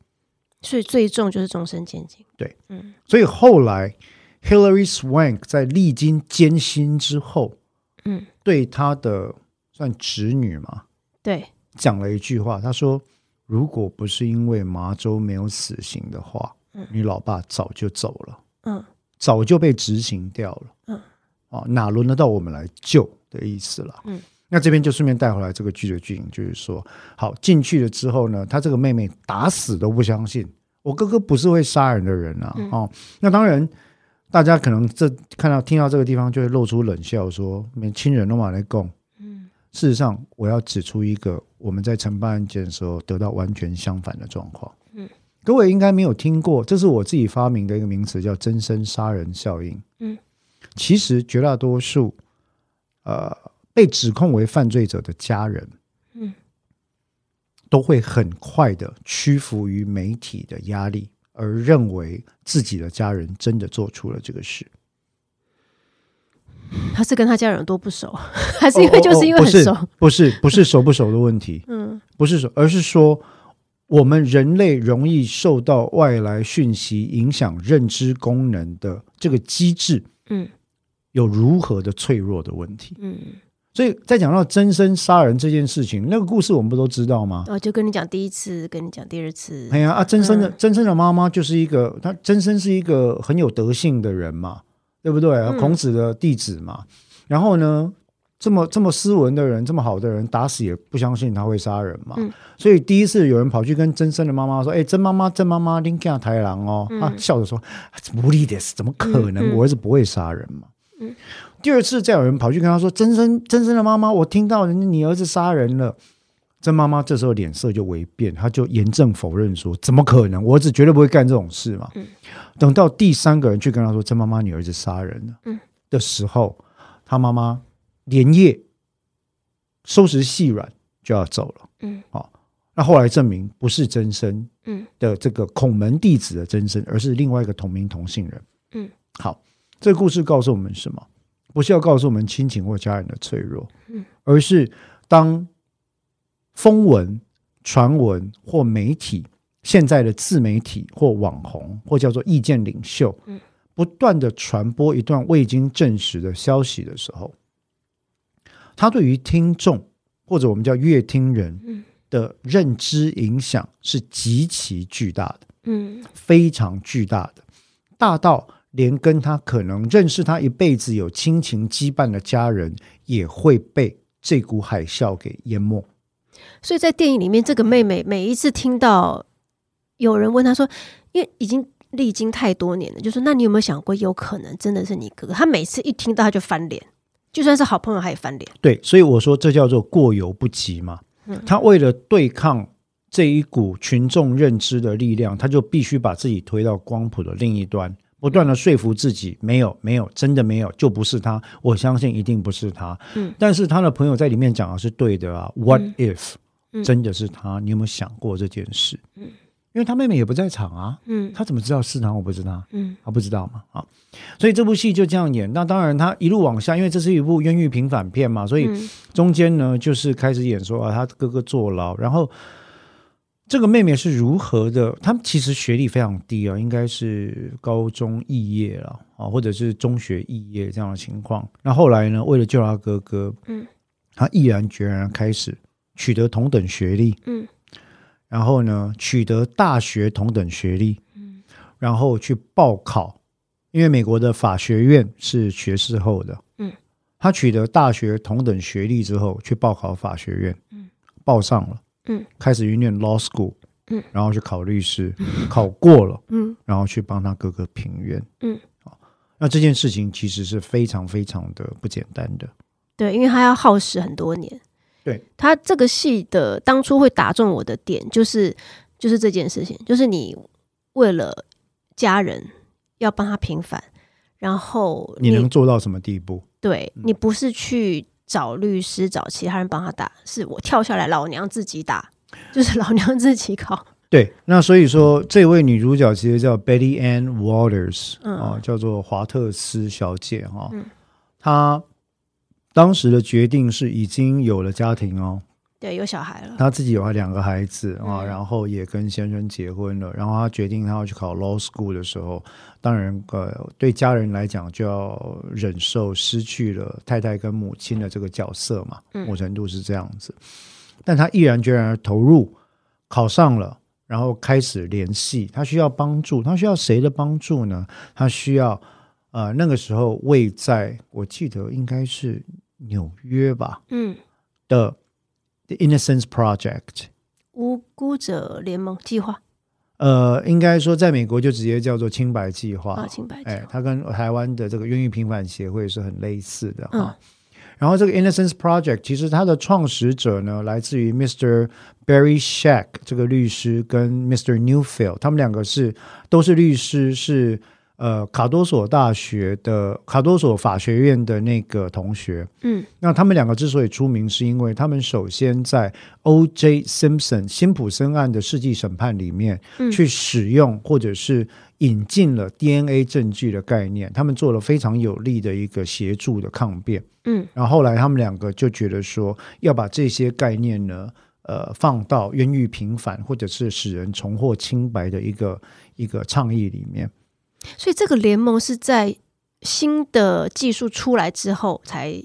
所以最重就是终身监禁。对，嗯，所以后来 Hillary Swank 在历经艰辛之后，嗯，对他的算侄女嘛，对，讲了一句话，他说：“如果不是因为麻州没有死刑的话，嗯，你老爸早就走了，嗯，早就被执行掉了，嗯，啊，哪轮得到我们来救的意思了，嗯。”那这边就顺便带回来这个剧的剧情，就是说，好进去了之后呢，他这个妹妹打死都不相信我哥哥不是会杀人的人啊！嗯、哦，那当然，大家可能这看到听到这个地方就会露出冷笑，说没亲人都嘛来供。嗯，事实上，我要指出一个我们在承办案件的时候得到完全相反的状况。嗯，各位应该没有听过，这是我自己发明的一个名词，叫“真身杀人效应”。嗯，其实绝大多数，呃。被指控为犯罪者的家人，嗯，都会很快的屈服于媒体的压力，而认为自己的家人真的做出了这个事。他是跟他家人多不熟，还是因为就是因为很熟？哦哦哦，不是，不是，不是熟不熟的问题，嗯，不是熟，而是说我们人类容易受到外来讯息影响认知功能的这个机制，嗯，有如何的脆弱的问题，嗯。所以在讲到真身杀人这件事情，那个故事我们不都知道吗？哦，就跟你讲第一次，跟你讲第二次。哎呀啊，真身的、嗯、真身的妈妈就是一个，她真身是一个很有德性的人嘛，对不对？嗯、孔子的弟子嘛。然后呢，这么这么斯文的人，这么好的人，打死也不相信他会杀人嘛。嗯、所以第一次有人跑去跟真身的妈妈说：“哎，真妈妈，真妈妈，你看太郎哦。嗯”他笑着说：“无理的，怎么可能？我儿子不会杀人嘛。嗯”嗯第二次再有人跑去跟他说：“真生真生的妈妈，我听到人家你儿子杀人了。”曾妈妈这时候脸色就微变，她就严正否认说：“怎么可能？我儿子绝对不会干这种事嘛。嗯”等到第三个人去跟他说：“曾妈妈，你儿子杀人了。”嗯，的时候，他妈妈连夜收拾细软就要走了。嗯，好，那后来证明不是真身，嗯的这个孔门弟子的真身，而是另外一个同名同姓人。嗯，好，这个故事告诉我们什么？不是要告诉我们亲情或家人的脆弱，而是当风闻、传闻或媒体，现在的自媒体或网红或叫做意见领袖，不断的传播一段未经证实的消息的时候，他对于听众或者我们叫阅听人的认知影响是极其巨大的，嗯，非常巨大的，大到。连跟他可能认识他一辈子有亲情羁绊的家人，也会被这股海啸给淹没。所以在电影里面，这个妹妹每一次听到有人问她说：“因为已经历经太多年了，就说那你有没有想过，有可能真的是你哥哥？”她每次一听到，她就翻脸，就算是好朋友，她也翻脸。对，所以我说这叫做过犹不及嘛。嗯，他为了对抗这一股群众认知的力量，他就必须把自己推到光谱的另一端。不断的说服自己，没有，没有，真的没有，就不是他。我相信一定不是他。嗯，但是他的朋友在里面讲的是对的啊。What if 真的是他？你有没有想过这件事？嗯，因为他妹妹也不在场啊。嗯，他怎么知道是他？我不知道。嗯，他不知道嘛。啊，所以这部戏就这样演。那当然，他一路往下，因为这是一部冤狱平反片嘛，所以中间呢，就是开始演说啊，他哥哥坐牢，然后。这个妹妹是如何的？她其实学历非常低啊，应该是高中肄业了啊，或者是中学肄业这样的情况。那后来呢，为了救他哥哥，嗯，她毅然决然开始取得同等学历，嗯，然后呢，取得大学同等学历，嗯，然后去报考，因为美国的法学院是学士后的，嗯，她取得大学同等学历之后去报考法学院，嗯，报上了。嗯，开始去念 law school，嗯，然后去考律师，嗯、考过了，嗯，然后去帮他哥哥平冤，嗯，那这件事情其实是非常非常的不简单的，对，因为他要耗时很多年，对，他这个戏的当初会打中我的点，就是就是这件事情，就是你为了家人要帮他平反，然后你，你能做到什么地步？对，你不是去。找律师，找其他人帮他打，是我跳下来，老娘自己打，就是老娘自己考。对，那所以说这位女主角其实叫 Betty Ann Waters 啊、嗯哦，叫做华特斯小姐哈、哦。嗯。她当时的决定是已经有了家庭哦。对，有小孩了。他自己有两个孩子啊、嗯，然后也跟先生结婚了。然后他决定他要去考 law school 的时候，当然呃，对家人来讲就要忍受失去了太太跟母亲的这个角色嘛，某程度是这样子。嗯、但他毅然决然投入，考上了，然后开始联系。他需要帮助，他需要谁的帮助呢？他需要呃，那个时候位在我记得应该是纽约吧，嗯的。The Innocence Project，无辜者联盟计划。呃，应该说，在美国就直接叫做清白计划。啊，清白计划。哎，它跟台湾的这个冤狱平反协会是很类似的哈、嗯。然后，这个 Innocence Project 其实它的创始者呢，来自于 Mr. Barry Scheck 这个律师跟 Mr. Newfield，他们两个是都是律师，是。呃，卡多索大学的卡多索法学院的那个同学，嗯，那他们两个之所以出名，是因为他们首先在 O.J. Simpson 辛普森案的世纪审判里面，去使用或者是引进了 DNA 证据的概念，他们做了非常有力的一个协助的抗辩，嗯，然后后来他们两个就觉得说，要把这些概念呢，呃，放到冤狱平反或者是使人重获清白的一个一个倡议里面。所以这个联盟是在新的技术出来之后才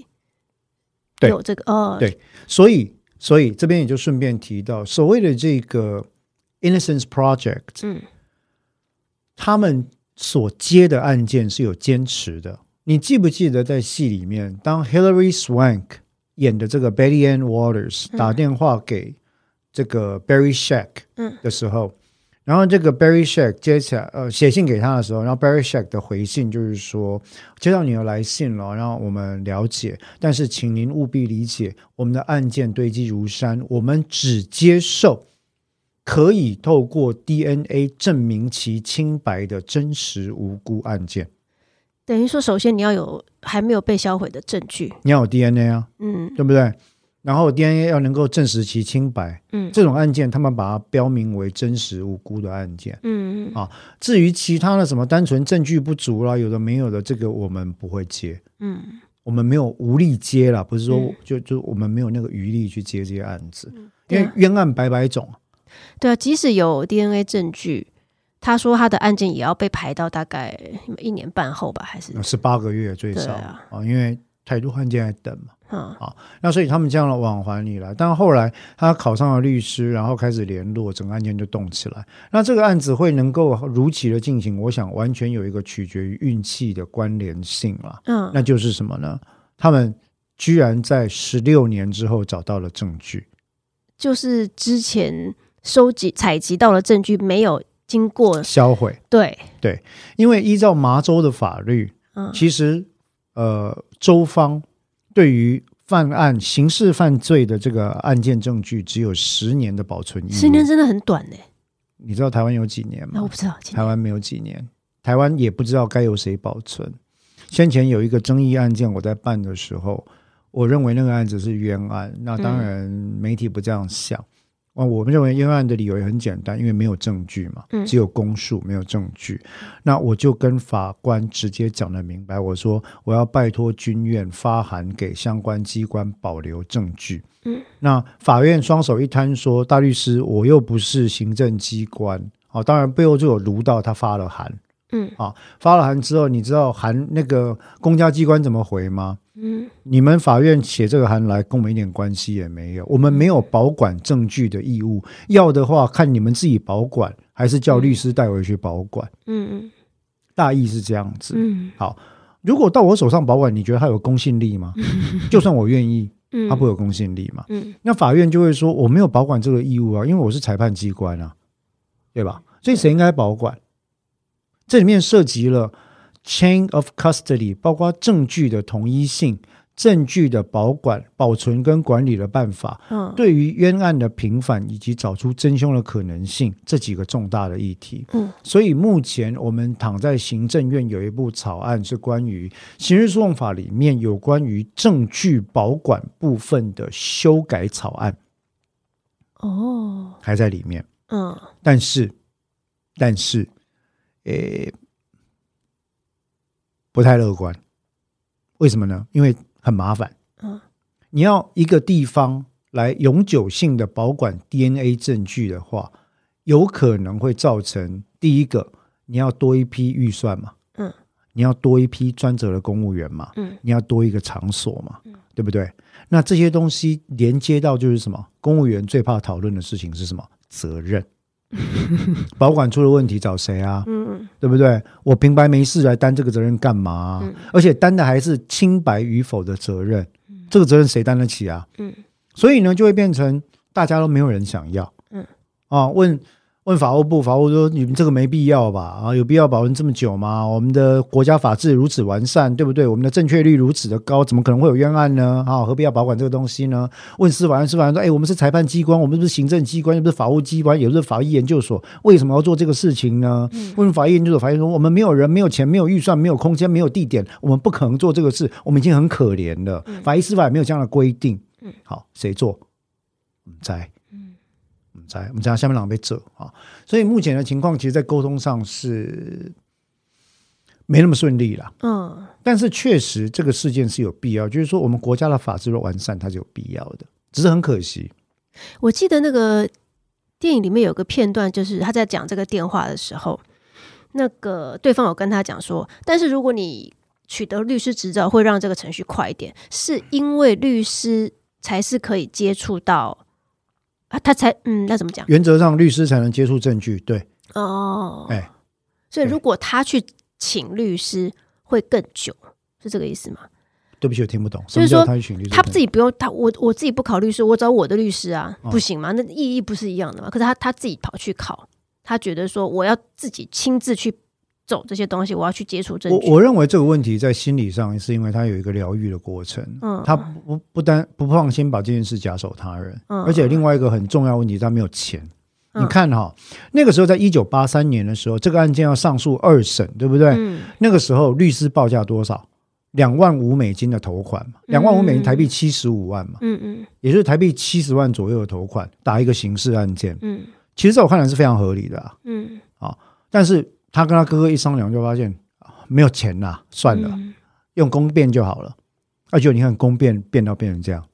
有这个哦，对，所以所以这边也就顺便提到所谓的这个 Innocence Project，嗯，他们所接的案件是有坚持的。你记不记得在戏里面，当 Hilary Swank 演的这个 Betty Ann Waters 打电话给这个 Barry Scheck 嗯。的时候。然后这个 Barry Scheck 接起来，呃，写信给他的时候，然后 Barry Scheck 的回信就是说，接到你的来信了，然后我们了解，但是请您务必理解，我们的案件堆积如山，我们只接受可以透过 DNA 证明其清白的真实无辜案件。等于说，首先你要有还没有被销毁的证据，你要有 DNA 啊，嗯，对不对？然后 DNA 要能够证实其清白，嗯，这种案件他们把它标明为真实无辜的案件，嗯嗯。啊。至于其他的什么单纯证据不足啦，有的没有的，这个我们不会接，嗯，我们没有无力接啦，不是说、嗯、就就我们没有那个余力去接这些案子，嗯、因为冤案百百种。对啊，即使有 DNA 证据，他说他的案件也要被排到大概一年半后吧，还是？十八个月最少啊，啊，因为太多案件在等嘛。嗯，好，那所以他们这样的往还你来，但后来他考上了律师，然后开始联络，整个案件就动起来。那这个案子会能够如期的进行，我想完全有一个取决于运气的关联性了。嗯，那就是什么呢？他们居然在十六年之后找到了证据，就是之前收集采集到了证据没有经过销毁。对对，因为依照麻州的法律，嗯，其实呃，周方。对于犯案、刑事犯罪的这个案件证据，只有十年的保存义务。十年真的很短呢。你知道台湾有几年吗？我不知道。台湾没有几年，台湾也不知道该由谁保存。先前有一个争议案件，我在办的时候，我认为那个案子是冤案。那当然，媒体不这样想。嗯啊，我们认为冤案的理由也很简单，因为没有证据嘛，只有公诉，没有证据。嗯。那我就跟法官直接讲得明白，我说我要拜托军院发函给相关机关保留证据。嗯，那法院双手一摊说，大律师，我又不是行政机关，啊，当然背后就有卢道他发了函。嗯，啊，发了函之后，你知道函那个公家机关怎么回吗？嗯，你们法院写这个函来，跟我们一点关系也没有。我们没有保管证据的义务，要的话看你们自己保管，还是叫律师带回去保管。嗯嗯，大意是这样子。嗯，好，如果到我手上保管，你觉得它有公信力吗？就算我愿意，它不会有公信力嘛？嗯，那法院就会说我没有保管这个义务啊，因为我是裁判机关啊，对吧？所以谁应该保管？这里面涉及了。Chain of custody 包括证据的统一性、证据的保管、保存跟管理的办法，嗯，对于冤案的平反以及找出真凶的可能性这几个重大的议题，嗯，所以目前我们躺在行政院有一部草案是关于刑事诉讼法里面有关于证据保管部分的修改草案，哦，还在里面，嗯，但是，但是，诶，不太乐观。为什么呢？因为很麻烦。嗯，你要一个地方来永久性的保管 DNA 证据的话，有可能会造成第一个，你要多一批预算嘛。嗯，你要多一批专责的公务员嘛。嗯，你要多一个场所嘛。嗯，对不对？那这些东西连接到就是什么？公务员最怕讨论的事情是什么？责任。保管出了问题找谁啊？嗯，对不对？我平白没事来担这个责任干嘛啊？嗯，而且担的还是清白与否的责任，这个责任谁担得起啊？嗯，所以呢，就会变成大家都没有人想要。嗯，啊，问。问法务部，法务说：“你们这个没必要吧？啊，有必要保存这么久吗？我们的国家法制如此完善，对不对？我们的正确率如此的高，怎么可能会有冤案呢？啊，何必要保管这个东西呢？”问司法院，司法院说：“哎，我们是裁判机关，我们不是行政机关，又不是法务机关，也不是法医研究所，为什么要做这个事情呢？”嗯、问法医研究所，法医说：“我们没有人，没有钱，没有预算，没有空间，没有地点，我们不可能做这个事，我们已经很可怜了。嗯、法医司法也没有这样的规定。”嗯，好，谁做？我们在。在我们讲下面两个被遮啊，所以目前的情况，其实，在沟通上是没那么顺利了。嗯，但是确实这个事件是有必要，就是说我们国家的法制的完善，它是有必要的，只是很可惜。我记得那个电影里面有个片段，就是他在讲这个电话的时候，那个对方有跟他讲说，但是如果你取得律师执照，会让这个程序快一点，是因为律师才是可以接触到。啊，他才嗯，那怎么讲？原则上，律师才能接触证据，对。哦，哎，所以如果他去请律师会更久，是这个意思吗？对不起，我听不懂。就是说，他去请律师，他自己不用他，我我自己不考律师，我找我的律师啊，不行吗？那意义不是一样的吗？可是他他自己跑去考，他觉得说我要自己亲自去。走这些东西，我要去接触证据。我我认为这个问题在心理上是因为他有一个疗愈的过程，嗯，他不不单不放心把这件事假手他人，嗯，而且另外一个很重要问题，他没有钱。嗯，你看哈，那个时候在一九八三年的时候，这个案件要上诉二审，对不对？嗯，那个时候律师报价多少？两万五美金的头款嘛，两万五美金台币七十五万嘛，嗯嗯，也就是台币七十万左右的头款打一个刑事案件，嗯，其实在我看来是非常合理的啊，嗯，啊，但是。他跟他哥哥一商量，就发现没有钱呐，算了，嗯、用公变就好了。而且你看公变变到变成这样，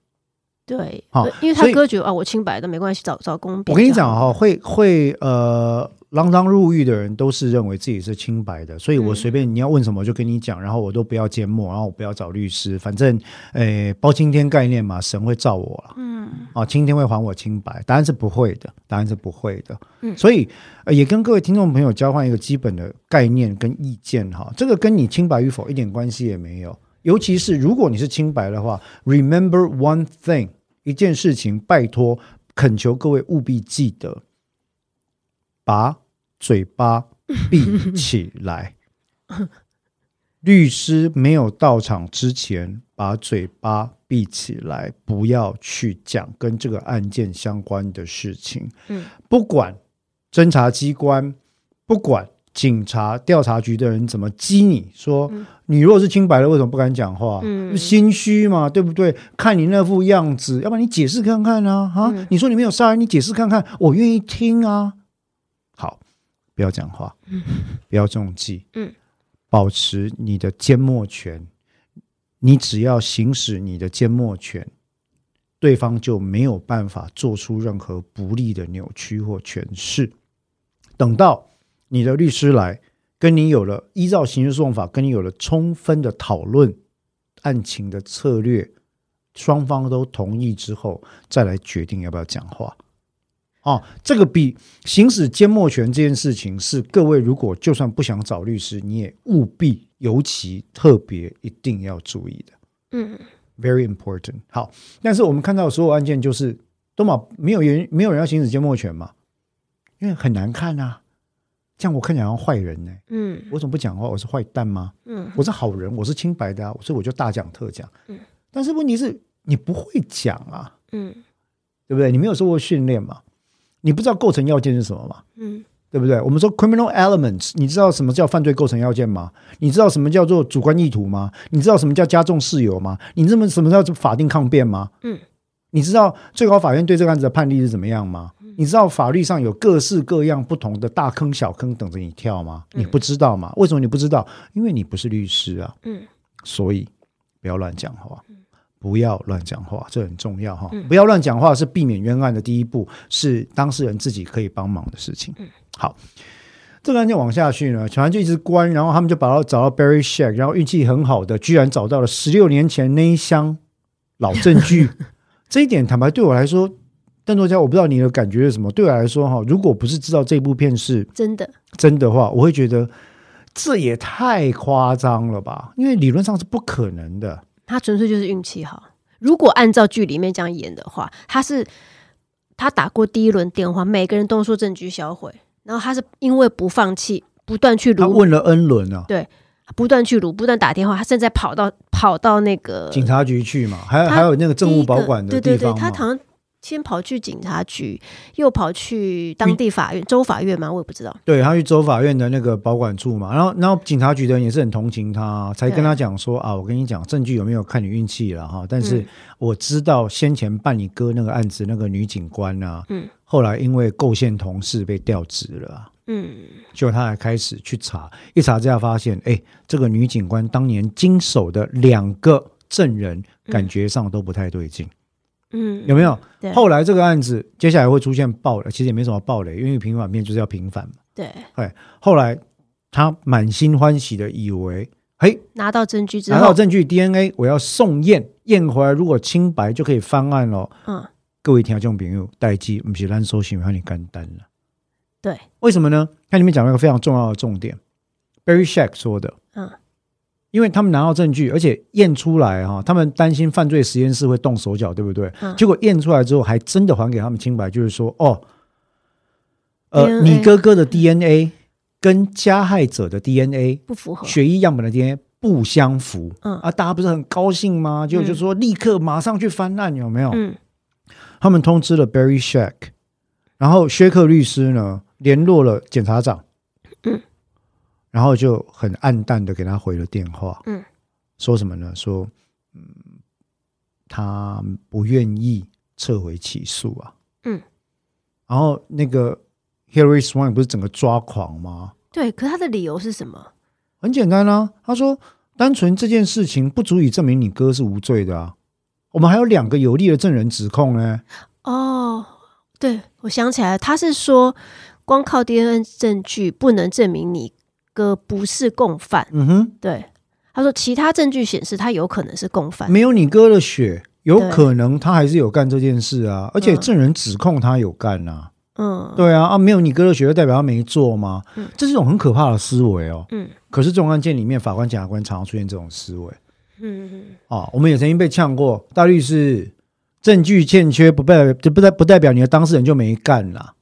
对，好，因为他哥觉得啊，我清白的没关系，找找公变。我跟你讲哈，会会呃。锒铛入狱的人都是认为自己是清白的，所以我随便你要问什么就跟你讲，然后我都不要缄默，然后我不要找律师，反正诶包青天概念嘛，神会照我了，嗯，啊，青天会还我清白，答案是不会的，答案是不会的，嗯，所以也跟各位听众朋友交换一个基本的概念跟意见哈，这个跟你清白与否一点关系也没有，尤其是如果你是清白的话，Remember one thing，一件事情，拜托恳求各位务必记得。把嘴巴闭起来。律师没有到场之前，把嘴巴闭起来，不要去讲跟这个案件相关的事情。不管侦查机关，不管警察、调查局的人怎么激你说，你如果是清白的，为什么不敢讲话？心虚嘛，对不对？看你那副样子，要不然你解释看看啊！啊，你说你没有杀人，你解释看看，我愿意听啊。不要讲话，不要中计，嗯，保持你的缄默权。你只要行使你的缄默权，对方就没有办法做出任何不利的扭曲或诠释。等到你的律师来跟你有了依照刑事诉讼法跟你有了充分的讨论案情的策略，双方都同意之后，再来决定要不要讲话。哦，这个比行使缄默权这件事情是各位如果就算不想找律师，你也务必尤其特别一定要注意的。嗯，very important。好，但是我们看到所有案件就是都嘛没有人没有人要行使缄默权嘛，因为很难看啊，这样我看起来像坏人呢。嗯，我怎么不讲话？我是坏蛋吗？嗯，我是好人，我是清白的啊，所以我就大讲特讲。嗯，但是问题是你不会讲啊，嗯，对不对？你没有受过训练嘛？你不知道构成要件是什么吗？嗯，对不对？我们说 criminal elements，你知道什么叫犯罪构成要件吗？你知道什么叫做主观意图吗？你知道什么叫加重事由吗？你知道什么叫做法定抗辩吗？嗯，你知道最高法院对这个案子的判例是怎么样吗？你知道法律上有各式各样不同的大坑小坑等着你跳吗？你不知道吗？为什么你不知道？因为你不是律师啊。嗯，所以不要乱讲话，不要乱讲话，这很重要哈。不要乱讲话是避免冤案的第一步，是当事人自己可以帮忙的事情。好。这个案件往下去呢，反正就一直关，然后他们就把他找到 Barry Scheck，然后运气很好的，居然找到了十六年前那一箱老证据。这一点坦白对我来说，邓作家，我不知道你的感觉是什么。对我来说，哈，如果不是知道这部片是真的真的话，我会觉得这也太夸张了吧？因为理论上是不可能的。他纯粹就是运气好。如果按照剧里面这样演的话，他是他打过第一轮电话，每个人都说证据销毁。然后他是因为不放弃，不断去卢。他问了 N 轮啊，对，不断去撸，不断打电话。他现在跑到跑到那个警察局去嘛，还有还有那个政务保管的地方。对对对，他好像。先跑去警察局，又跑去当地法院、州法院吗？我也不知道。对，他去州法院的那个保管处嘛，然后，然后警察局的人也是很同情他，才跟他讲说啊，我跟你讲，证据有没有看你运气了哈。但是我知道先前办你哥那个案子那个女警官啊，嗯，后来因为构陷同事被调职了，嗯，就他还开始去查，一查之下发现，哎，这个女警官当年经手的两个证人，感觉上都不太对劲。嗯，有没有？对后来这个案子接下来会出现暴雷，其实也没什么暴雷，因为平反面就是要平反嘛。对，哎，后来他满心欢喜的以为，嘿，拿到证据之后，拿到证据 DNA，我要送验，验回来如果清白就可以翻案了。嗯，各位听众朋友，代志不是咱所想的那么简单了。对，为什么呢？看里面讲了一个非常重要的重点，Barry Scheck 说的。嗯。因为他们拿到证据，而且验出来哈，他们担心犯罪实验室会动手脚，对不对？嗯、结果验出来之后，还真的还给他们清白，就是说，哦，呃，DNA 你哥哥的 DNA 跟加害者的 DNA 不符合，血液样本的 DNA 不相符。嗯啊，大家不是很高兴吗？就就说立刻马上去翻案，有没有？嗯，他们通知了 Barry Scheck，然后薛克律师呢联络了检察长。嗯。然后就很暗淡的给他回了电话，嗯，说什么呢？说，嗯，他不愿意撤回起诉啊，嗯，然后那个 Hilary Swank 不是整个抓狂吗？对，可他的理由是什么？很简单啊，他说，单纯这件事情不足以证明你哥是无罪的啊，我们还有两个有力的证人指控呢。哦，对，我想起来了，他是说，光靠 DNA 证据不能证明你。哥不是共犯，嗯哼，对，他说其他证据显示他有可能是共犯，没有你哥的血，有可能他还是有干这件事啊，而且证人指控他有干啊，嗯，对啊，啊，没有你哥的血就代表他没做吗？嗯，这是一种很可怕的思维哦，嗯，可是这种案件里面，法官、检察官常常出现这种思维，嗯嗯，啊，我们也曾经被呛过，大律师证据欠缺不代就不代不代表你的当事人就没干啦。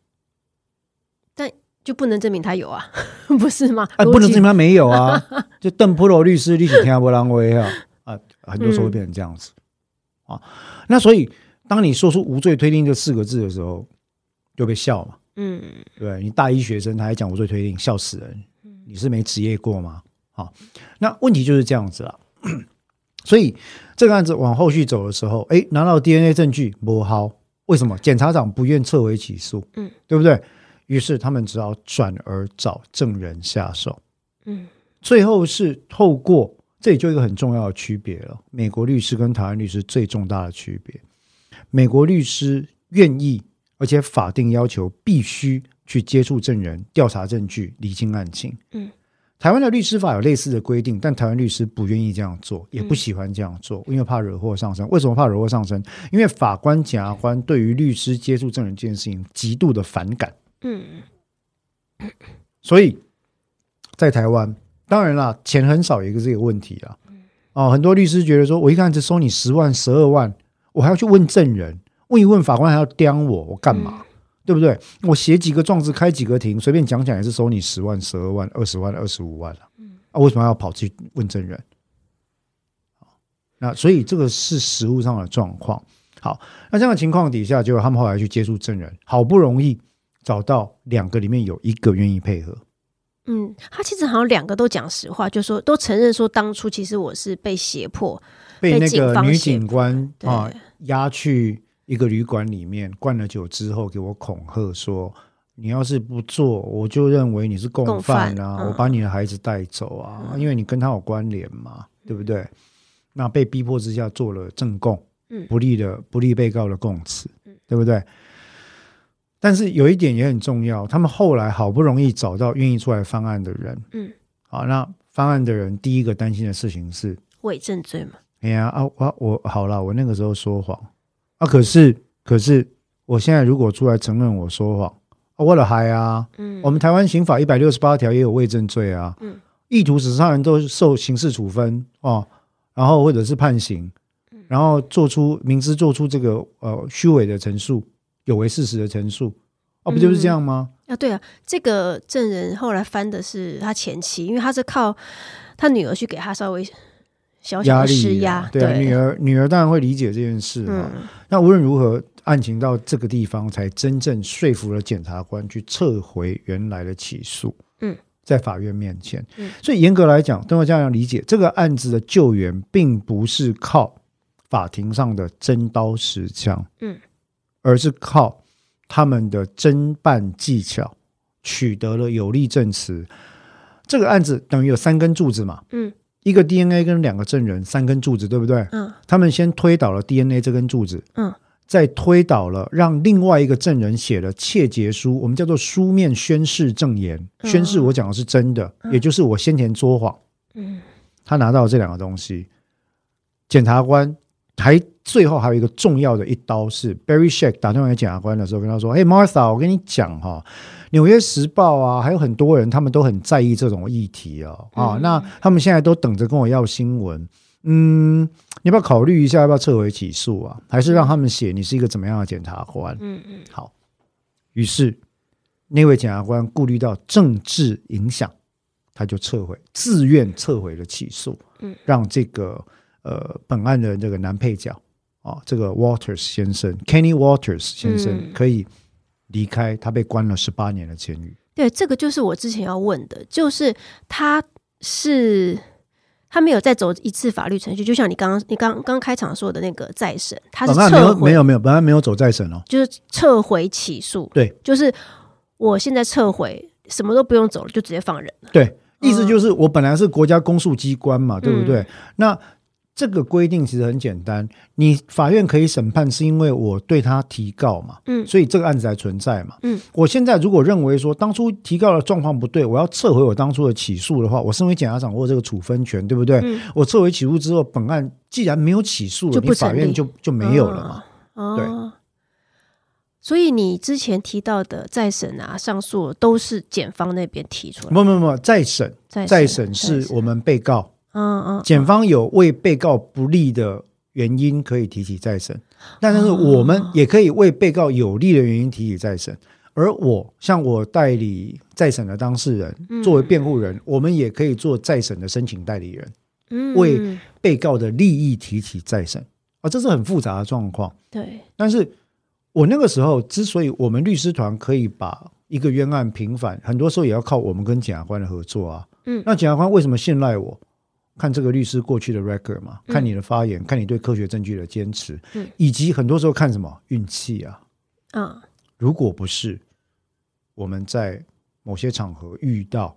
就不能证明他有啊，不是吗？啊，不能证明他没有啊。就邓普罗律师立即听不浪威啊啊，很多时候会变成这样子、嗯、啊。那所以，当你说出无罪推定这四个字的时候，就被笑嘛。嗯，对，你大一学生他还讲无罪推定，笑死人。你是没职业过吗？好，那问题就是这样子了。所以这个案子往后续走的时候，哎，拿到 DNA 证据不好，为什么？检察长不愿撤回起诉，嗯，对不对？于是他们只好转而找证人下手。嗯，最后是透过，这里就一个很重要的区别了。美国律师跟台湾律师最重大的区别，美国律师愿意，而且法定要求必须去接触证人、调查证据、厘清案情。嗯，台湾的律师法有类似的规定，但台湾律师不愿意这样做，也不喜欢这样做，因为怕惹祸上身。为什么怕惹祸上身？因为法官、检察官对于律师接触证人这件事情极度的反感。嗯，所以在台湾，当然啦，钱很少，一个这个问题啊。哦，很多律师觉得说，我一看只收你十万、十二万，我还要去问证人，问一问法官还要刁我，我干嘛？嗯、对不对？我写几个状子，开几个庭，随便讲讲也是收你十万、十二万、二十万、二十五万了。嗯，啊，为什么要跑去问证人？那所以这个是实物上的状况。好，那这样的情况底下，就他们后来去接触证人，好不容易。找到两个里面有一个愿意配合，嗯，他其实好像两个都讲实话，就说都承认说当初其实我是被胁迫，被那个女警官啊押去一个旅馆里面灌了酒之后，给我恐吓说：“你要是不做，我就认为你是共犯啊，我把你的孩子带走啊，因为你跟他有关联嘛，对不对？”那被逼迫之下做了证供，不利的不利被告的供词，对不对？但是有一点也很重要，他们后来好不容易找到愿意出来翻案的人，嗯，好，那翻案的人第一个担心的事情是？伪证罪嘛？哎呀啊，我我好了，我那个时候说谎。啊，可是可是我现在如果出来承认我说谎，啊，我的嗨啊，嗯，我们台湾刑法一百六十八条也有伪证罪啊，嗯，意图使杀人都受刑事处分哦，然后或者是判刑，然后做出明知做出这个呃虚伪的陈述。有违事实的陈述，哦，不就是这样吗？嗯、啊，对啊，这个证人后来翻的是他前妻，因为他是靠他女儿去给他稍微小小的施压，对，女儿女儿当然会理解这件事啊。嗯、那无论如何，案情到这个地方才真正说服了检察官去撤回原来的起诉。嗯，在法院面前，嗯、所以严格来讲，都要这样理解，这个案子的救援并不是靠法庭上的真刀实枪。嗯。而是靠他们的侦办技巧取得了有力证词。这个案子等于有三根柱子嘛？嗯，一个 DNA 跟两个证人，三根柱子，对不对？嗯，他们先推倒了 DNA 这根柱子，嗯，再推倒了让另外一个证人写了窃结书，我们叫做书面宣誓证言，宣誓我讲的是真的，也就是我先前说谎。嗯，他拿到了这两个东西，检察官。还最后还有一个重要的一刀是 Barry Scheck 打电话给检察官的时候跟他说：“嘿，Martha，我跟你讲哈，《纽约时报》啊，还有很多人他们都很在意这种议题啊啊，那他们现在都等着跟我要新闻。嗯，你要不要考虑一下要不要撤回起诉啊？还是让他们写你是一个怎么样的检察官？嗯嗯，好。于是那位检察官顾虑到政治影响，他就撤回，自愿撤回了起诉。嗯，让这个。呃，本案的这个男配角啊，这个 Waters 先生，Kenny Waters 先生可以离开他被关了十八年的监狱。对，这个就是我之前要问的，就是他是他没有再走一次法律程序，就像你刚刚你刚刚开场说的那个再审，他是撤回，没有没有本案没有走再审哦，就是撤回起诉。对，就是我现在撤回，什么都不用走了，就直接放人了。对，意思就是我本来是国家公诉机关嘛，嗯、对不对？那这个规定其实很简单，你法院可以审判，是因为我对他提告嘛，嗯，所以这个案子才存在嘛，嗯，我现在如果认为说当初提告的状况不对，我要撤回我当初的起诉的话，我身为检察长，我有这个处分权，对不对？嗯，我撤回起诉之后，本案既然没有起诉了，你法院就就没有了嘛，哦，对。所以你之前提到的再审啊、上诉都是检方那边提出来的，不不不，再审。再审是我们被告。嗯嗯，检方有为被告不利的原因可以提起再审，但是我们也可以为被告有利的原因提起再审。而我像我代理再审的当事人，作为辩护人，我们也可以做再审的申请代理人，为被告的利益提起再审。啊，这是很复杂的状况。对，但是我那个时候之所以我们律师团可以把一个冤案平反，很多时候也要靠我们跟检察官的合作啊。嗯，那检察官为什么信赖我？看这个律师过去的 record 嘛，看你的发言，嗯、看你对科学证据的坚持，嗯、以及很多时候看什么运气啊。嗯，如果不是我们在某些场合遇到，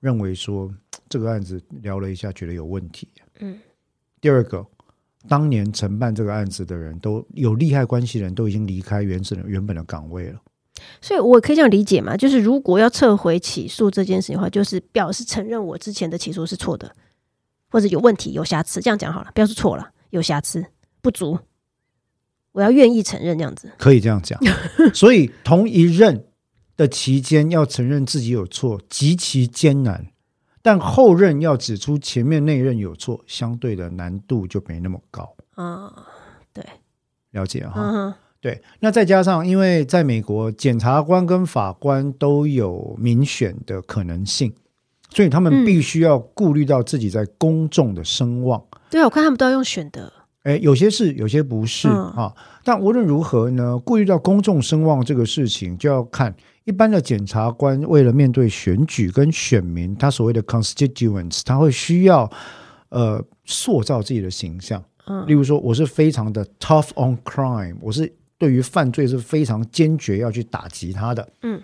认为说这个案子聊了一下，觉得有问题。嗯，第二个，当年承办这个案子的人都有利害关系人都已经离开原始的原本的岗位了，所以我可以这样理解嘛？就是如果要撤回起诉这件事情的话，就是表示承认我之前的起诉是错的。或者有问题、有瑕疵，这样讲好了，不要说错了，有瑕疵、不足，我要愿意承认这样子，可以这样讲。所以同一任的期间要承认自己有错极其艰难，但后任要指出前面那任有错，相对的难度就没那么高。啊，对，了解哈。嗯、对，那再加上因为在美国，检察官跟法官都有民选的可能性。所以他们必须要顾虑到自己在公众的声望。嗯、对啊，我看他们都要用选的。哎，有些是，有些不是、嗯、啊。但无论如何呢，顾虑到公众声望这个事情，就要看一般的检察官为了面对选举跟选民，他所谓的 constituents，他会需要呃塑造自己的形象。嗯，例如说，我是非常的 tough on crime，我是对于犯罪是非常坚决要去打击他的。嗯，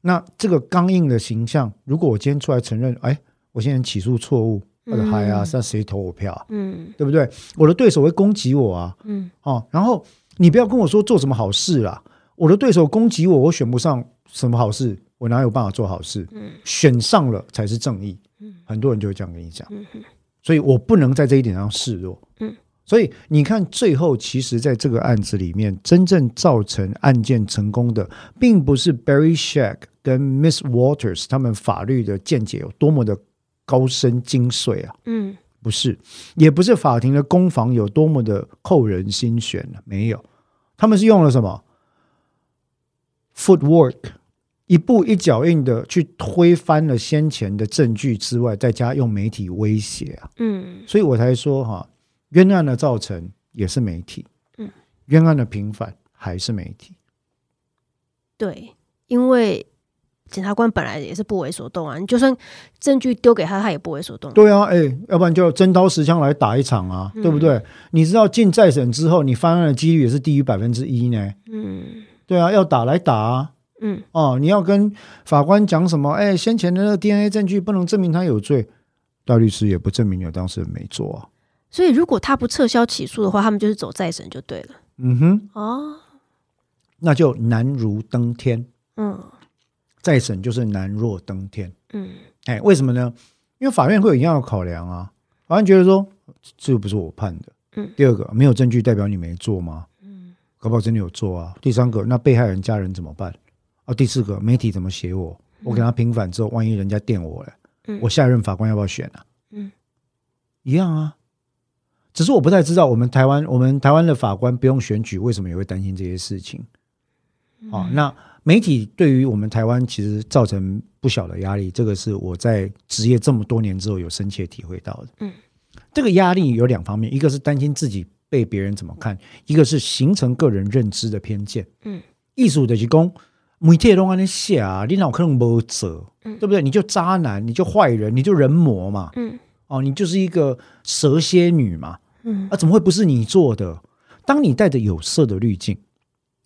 那这个刚硬的形象，如果我今天出来承认，哎，我现在起诉错误，我的嗨啊，那谁投我票啊？嗯，对不对？我的对手会攻击我啊。嗯，哦，然后你不要跟我说做什么好事啦，我的对手攻击我，我选不上什么好事。我哪有办法做好事？嗯，选上了才是正义。嗯，很多人就会这样跟你讲。嗯，所以我不能在这一点上示弱。嗯，所以你看，最后其实在这个案子里面，真正造成案件成功的，并不是 Barry Scheck 跟 Miss Waters 他们法律的见解有多么的高深精髓啊。嗯，不是，也不是法庭的攻防有多么的扣人心弦了，没有，他们是用了什么 footwork。一步一脚印的去推翻了先前的证据之外，再加用媒体威胁啊，嗯，所以我才说哈，冤案的造成也是媒体，嗯，冤案的平反还是媒体，对，因为检察官本来也是不为所动啊，你就算证据丢给他，他也不为所动，对啊，哎，要不然就真刀实枪来打一场啊，嗯、对不对？你知道进再审之后，你翻案的几率也是低于百分之一呢，嗯，对啊，要打来打啊。嗯哦，你要跟法官讲什么？哎，先前的那个 DNA 证据不能证明他有罪，大律师也不证明有当事人没做啊。所以如果他不撤销起诉的话，他们就是走再审就对了。嗯哼，哦，那就难如登天。嗯，再审就是难若登天。嗯，哎，为什么呢？因为法院会有一样的考量啊。法院觉得说，这又不是我判的。嗯，第二个，没有证据代表你没做吗？嗯，搞不好真的有做啊。第三个，那被害人家人怎么办？啊，第四个媒体怎么写我？我给他平反之后，万一人家电我了，嗯、我下一任法官要不要选啊？嗯，一样啊。只是我不太知道，我们台湾，我们台湾的法官不用选举，为什么也会担心这些事情？嗯、哦，那媒体对于我们台湾其实造成不小的压力，这个是我在职业这么多年之后有深切体会到的。嗯，这个压力有两方面，一个是担心自己被别人怎么看，一个是形成个人认知的偏见。嗯，艺术的提供。媒体都安尼写啊，你脑壳能不折，对不对？你就渣男，你就坏人，你就人魔嘛。嗯，哦，你就是一个蛇蝎女嘛。嗯，啊，怎么会不是你做的？当你带着有色的滤镜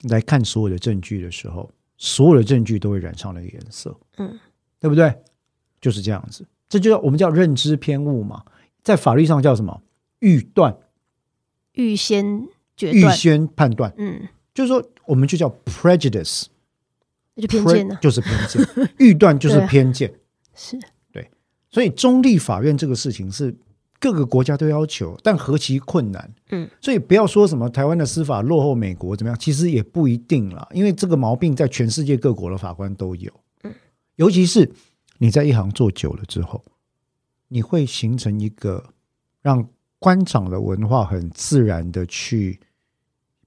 来看所有的证据的时候，所有的证据都会染上那个颜色。嗯，对不对？就是这样子，这就叫我们叫认知偏误嘛，在法律上叫什么？预断、预先决断、预先判断。嗯，就是说，我们就叫 prejudice 那。就偏见呢，就是偏见，预断就是偏见，啊、是对，所以中立法院这个事情是各个国家都要求，但何其困难，嗯，所以不要说什么台湾的司法落后美国怎么样，其实也不一定啦，因为这个毛病在全世界各国的法官都有，嗯，尤其是你在一行做久了之后，你会形成一个让官场的文化很自然的去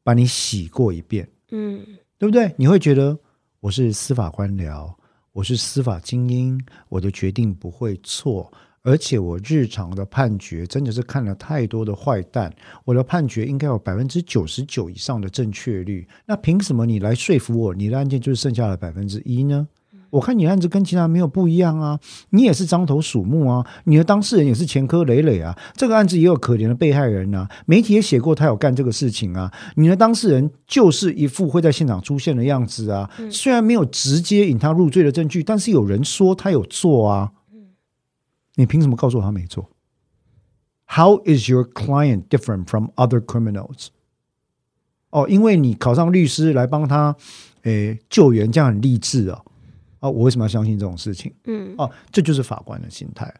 把你洗过一遍，嗯，对不对？你会觉得。我是司法官僚，我是司法精英，我的决定不会错，而且我日常的判决真的是看了太多的坏蛋，我的判决应该有百分之九十九以上的正确率，那凭什么你来说服我，你的案件就是剩下的百分之一呢？我看你案子跟其他没有不一样啊，你也是獐头鼠目啊，你的当事人也是前科累累啊，这个案子也有可怜的被害人啊，媒体也写过他有干这个事情啊，你的当事人就是一副会在现场出现的样子啊，虽然没有直接引他入罪的证据，但是有人说他有做啊，你凭什么告诉我他没做？How is your client different from other criminals？哦，因为你考上律师来帮他诶救援，这样很励志啊。啊，我为什么要相信这种事情？嗯，哦，这就是法官的心态。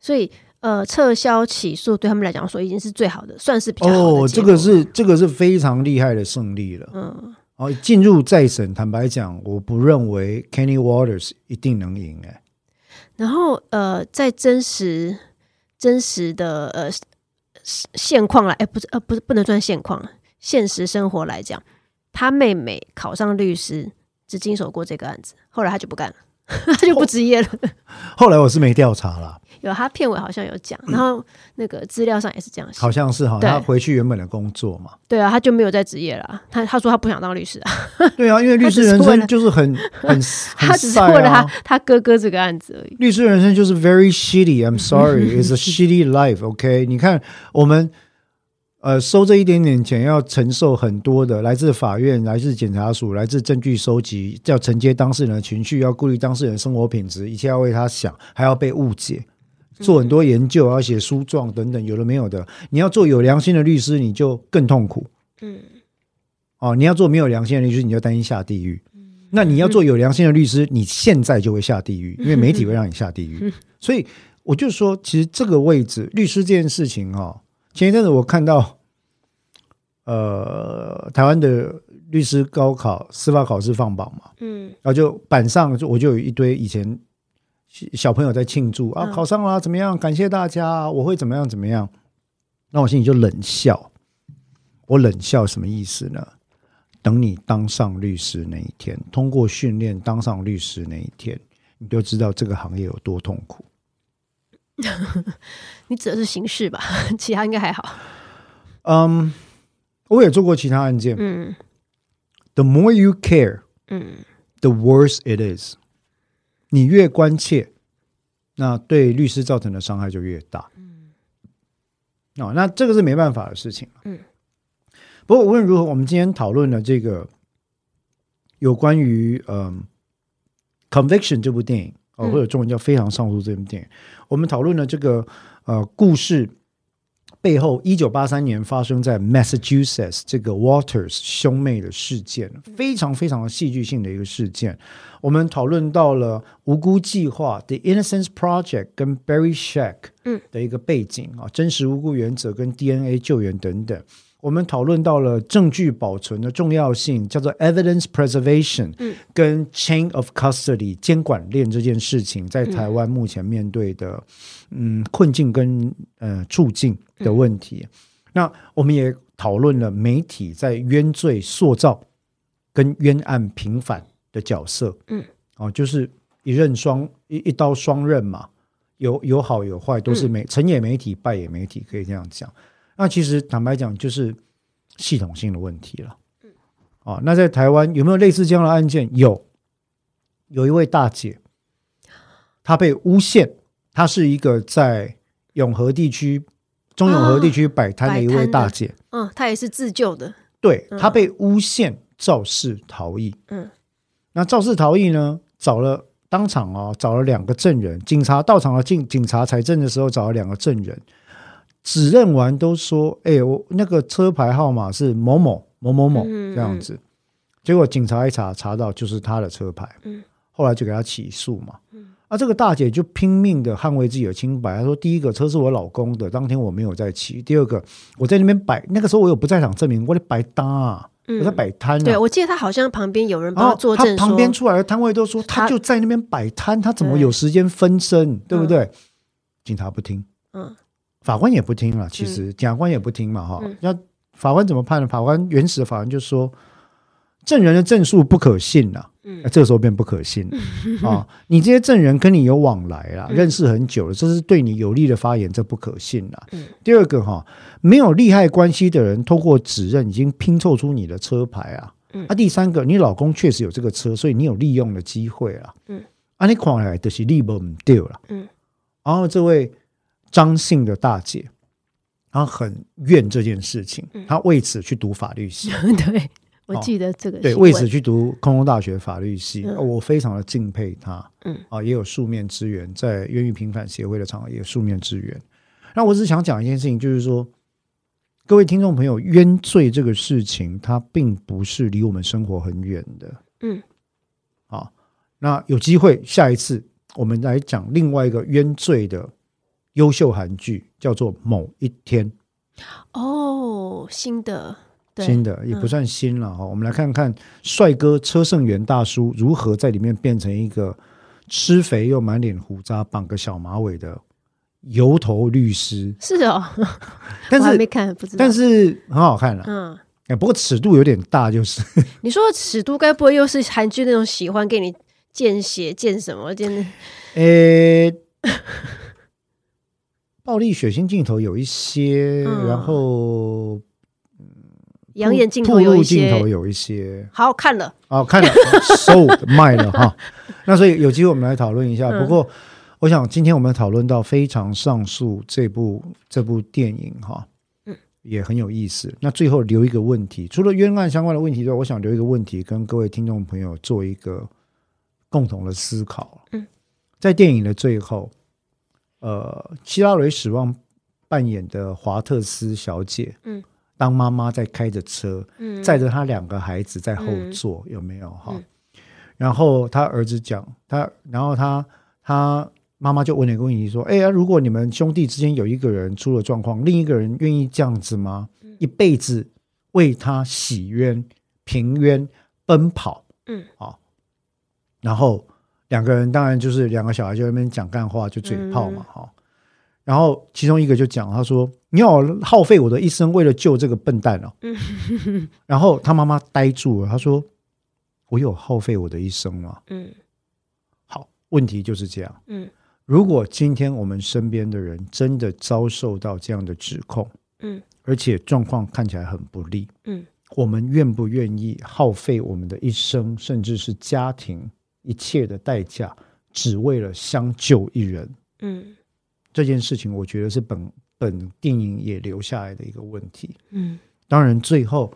所以，呃，撤销起诉对他们来讲说已经是最好的，算是比较好的。哦，这个是这个是非常厉害的胜利了。嗯，哦，进入再审，坦白讲，我不认为 Kenny Waters 一定能赢。哎，然后，呃，在真实真实的呃现况来，哎，不是，呃，不是，不能算现况，现实生活来讲，他妹妹考上律师。只经手过这个案子，后来他就不干了。他就不执业了。后来我是没调查了。有他片尾好像有讲，然后那个资料上也是这样写，好像是哈，他回去原本的工作嘛。对啊，他就没有在职业了。他他说他不想当律师啊。对啊，因为律师人生就是很很，他只是为了 他他哥哥这个案子而已。律师人生就是 very shitty. I'm sorry, it's a shitty life. OK，你看我们呃收这一点点钱，要承受很多的来自法院、来自检察署、来自证据收集，要承接当事人的情绪，要顾虑当事人的生活品质，一切要为他想，还要被误解。做很多研究，要写诉状等等，有的没有的。你要做有良心的律师，你就更痛苦。嗯，哦，你要做没有良心的律师，你就担心下地狱。那你要做有良心的律师，你现在就会下地狱，因为媒体会让你下地狱。所以我就说，其实这个位置，律师这件事情哦，前一阵子我看到，呃，台湾的律师高考司法考试放榜嘛，嗯，然后就板上就我就有一堆以前。小朋友在庆祝啊，考上了怎么样？感谢大家，我会怎么样怎么样？那我心里就冷笑。我冷笑什么意思呢？等你当上律师那一天，通过训练当上律师那一天，你就知道这个行业有多痛苦。你指的是刑事吧？其他应该还好。嗯，我也做过其他案件。嗯，The more you care，嗯，the worse it is。你越关切，那对律师造成的伤害就越大。嗯，哦，那这个是没办法的事情。嗯，不过无论如何，我们今天讨论了这个有关于嗯《Conviction》这部电影，哦，或者中文叫《非常上诉》这部电影，我们讨论了这个呃故事。背后，一九八三年发生在 Massachusetts 这个 Walters 兄妹的事件，非常非常的戏剧性的一个事件。我们讨论到了无辜计划 The Innocence Project 跟 Barry Scheck 的一个背景啊，真实无辜原则跟 DNA 救援等等。我们讨论到了证据保存的重要性，叫做 evidence preservation，嗯。跟 chain of custody 监管链这件事情，在台湾目前面对的嗯困境跟呃处境的问题。那我们也讨论了媒体在冤罪塑造跟冤案平反的角色，嗯，哦，就是一刃双一一刀双刃嘛，有有好有坏，都是媒成也媒体，败也媒体，可以这样讲。那其实坦白讲，就是系统性的问题了。嗯，啊，那在台湾有没有类似这样的案件？有，有一位大姐，她被诬陷，她是一个在永和地区、中永和地区摆摊的一位大姐。嗯，她也是自救的。对，她被诬陷肇事逃逸。嗯，那肇事逃逸呢？找了当场啊，找了两个证人，警察到场了，警警察采证的时候找了两个证人。指认完都说：“哎、欸，我那个车牌号码是某某某某某这样子。”结果警察一查，查到就是他的车牌。后来就给他起诉嘛。嗯啊，这个大姐就拼命的捍卫自己的清白。她说：“第一个车是我老公的，当天我没有在骑。第二个，我在那边摆，那个时候我有不在场证明，我在摆摊啊，我在摆摊。对，我记得他好像旁边有人帮他作证，旁边出来的摊位都说他就在那边摆摊，他怎么有时间分身？对不对？警察不听。嗯。”法官也不听了，其实检察官也不听嘛，哈、嗯。那法官怎么判呢？法官原始的法官就说，证人的证述不可信了，嗯，这个时候变不可信了 啊！你这些证人跟你有往来啦，认识很久了，这是对你有利的发言，这不可信了。第二个哈，没有利害关系的人通过指认已经拼凑出你的车牌啊，啊，第三个，你老公确实有这个车，所以你有利用的机会啊，嗯，啊，你看来就是利不掉了，嗯，然后这位。张姓的大姐，她很怨这件事情，她为此去读法律系。对，我记得这个。对，为此去读空中大学法律系，我非常的敬佩她。嗯，啊，也有书面支援，在冤狱平反协会的场合也有书面支援。那我只是想讲一件事情，就是说，各位听众朋友，冤罪这个事情，它并不是离我们生活很远的。嗯，好，那有机会下一次我们来讲另外一个冤罪的。优秀韩剧叫做《某一天》哦，新的，新的也不算新了哈。嗯、我们来看看帅哥车胜元大叔如何在里面变成一个吃肥又满脸胡渣、绑个小马尾的油头律师。是哦，但是还没看，不知道，但是很好看了。嗯，哎，不过尺度有点大，就是。你说的尺度该不会又是韩剧那种喜欢给你？见血见什么见？呃、欸，暴力血腥镜头有一些，嗯、然后养眼镜头有一些，镜头有一些，好看了，好看了，sold 卖了哈。那所以有机会我们来讨论一下。嗯、不过，我想今天我们讨论到《非常上诉》这部这部电影哈。嗯也很有意思。那最后留一个问题，除了冤案相关的问题之外，我想留一个问题，跟各位听众朋友做一个共同的思考。嗯，在电影的最后，呃，希拉蕊史旺扮演的华特斯小姐，嗯，当妈妈在开着车，嗯，载着她两个孩子在后座，嗯、有没有哈？嗯、然后他儿子讲他，然后他他。妈妈就问了一个问题说：“哎呀，如果你们兄弟之间有一个人出了状况，另一个人愿意这样子吗？一辈子为他洗冤、平冤、奔跑？嗯，好。然后两个人当然就是两个小孩就在那边讲干话，就嘴炮嘛，哈。然后其中一个就讲，他说：‘你要耗费我的一生为了救这个笨蛋哦。’然后他妈妈呆住了，他说：‘我有耗费我的一生吗？’嗯，好，问题就是这样。嗯。”如果今天我们身边的人真的遭受到这样的指控，嗯，而且状况看起来很不利，嗯，我们愿不愿意耗费我们的一生，甚至是家庭一切的代价，只为了相救一人？嗯，这件事情我觉得是本本电影也留下来的一个问题。嗯，当然最后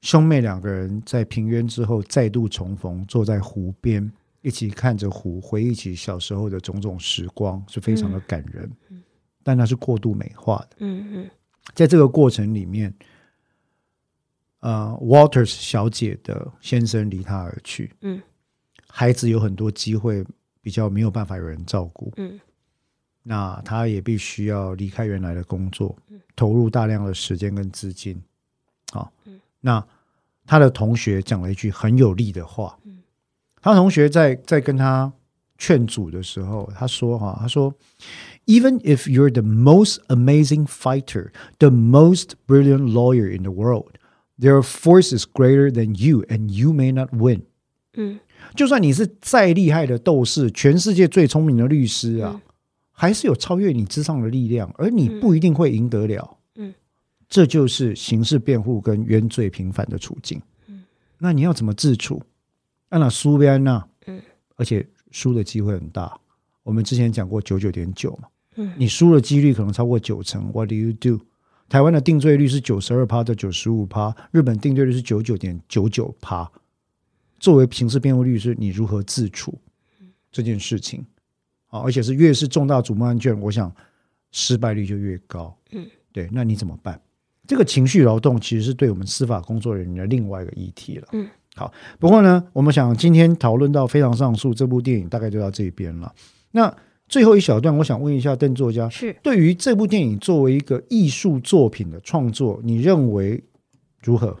兄妹两个人在平冤之后再度重逢，坐在湖边。一起看着湖，回忆起小时候的种种时光，是非常的感人。嗯，但那是过度美化的。嗯嗯，在这个过程里面，呃，Walters 小姐的先生离她而去。嗯，孩子有很多机会比较没有办法有人照顾。嗯，那他也必须要离开原来的工作，投入大量的时间跟资金。好，那他的同学讲了一句很有力的话。他同学在在跟他劝阻的时候，他说：“哈，他说，Even if you're the most amazing fighter, the most brilliant lawyer in the world, there are force is greater than you, and you may not win。”嗯，就算你是再厉害的斗士，全世界最聪明的律师啊，嗯、还是有超越你之上的力量，而你不一定会赢得了。嗯，这就是刑事辩护跟冤罪平反的处境。嗯，那你要怎么自处？按那输边呢？嗯，而且输的机会很大。我们之前讲过九九点九嘛，嗯，你输的几率可能超过九成。What do you do？台湾的定罪率是九十二趴到九十五趴，日本定罪率是九九点九九趴。作为刑事辩护律师，你如何自处这件事情？啊，而且是越是重大瞩目案件，我想失败率就越高。嗯，对，那你怎么办？这个情绪劳动其实是对我们司法工作人员的另外一个议题了。嗯。好，不过呢，我们想今天讨论到《非常上诉》这部电影，大概就到这边了。那最后一小段，我想问一下邓作家，是对于这部电影作为一个艺术作品的创作，你认为如何？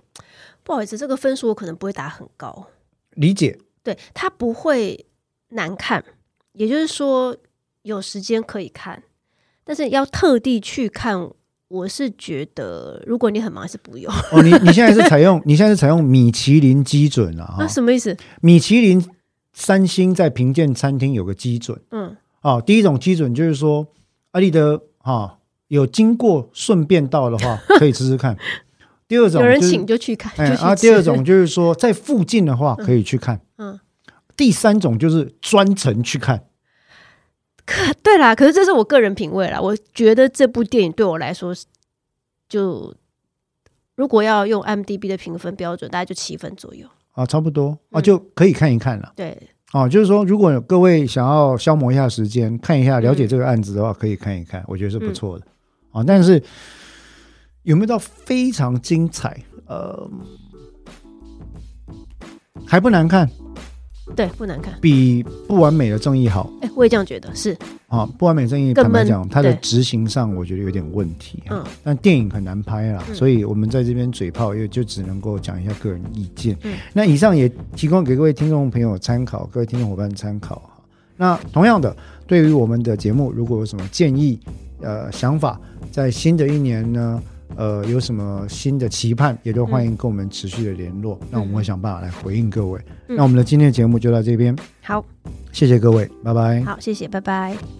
不好意思，这个分数我可能不会打很高。理解，对，它不会难看，也就是说有时间可以看，但是要特地去看。我是觉得，如果你很忙，还是不用。哦，你 你现在是采用你现在是采用米其林基准啊？那什么意思？米其林三星在评鉴餐厅有个基准。嗯，哦，第一种基准就是说，阿丽德哈有经过顺便到的话，可以吃吃看。第二种、就是、有人请就去看。哎，啊，第二种就是说，在附近的话可以去看。嗯，嗯第三种就是专程去看。可对啦，可是这是我个人品味啦。我觉得这部电影对我来说，就如果要用 IMDB 的评分标准，大概就七分左右啊，差不多啊，就可以看一看了。嗯、对，啊，就是说，如果各位想要消磨一下时间，看一下了解这个案子的话，可以看一看，我觉得是不错的、嗯、啊。但是有没有到非常精彩？呃，还不难看。对，不难看，比不完美的正义好。哎，我也这样觉得，是啊，不完美正义坦白讲，它的执行上我觉得有点问题。嗯，但电影很难拍啦，所以我们在这边嘴炮，也就只能够讲一下个人意见。嗯，那以上也提供给各位听众朋友参考，各位听众伙伴参考哈。那同样的，对于我们的节目，如果有什么建议、呃想法，在新的一年呢，呃有什么新的期盼，也都欢迎跟我们持续的联络。嗯、那我们会想办法来回应各位。嗯、那我们的今天的节目就到这边。好，谢谢各位，拜拜。好，谢谢，拜拜。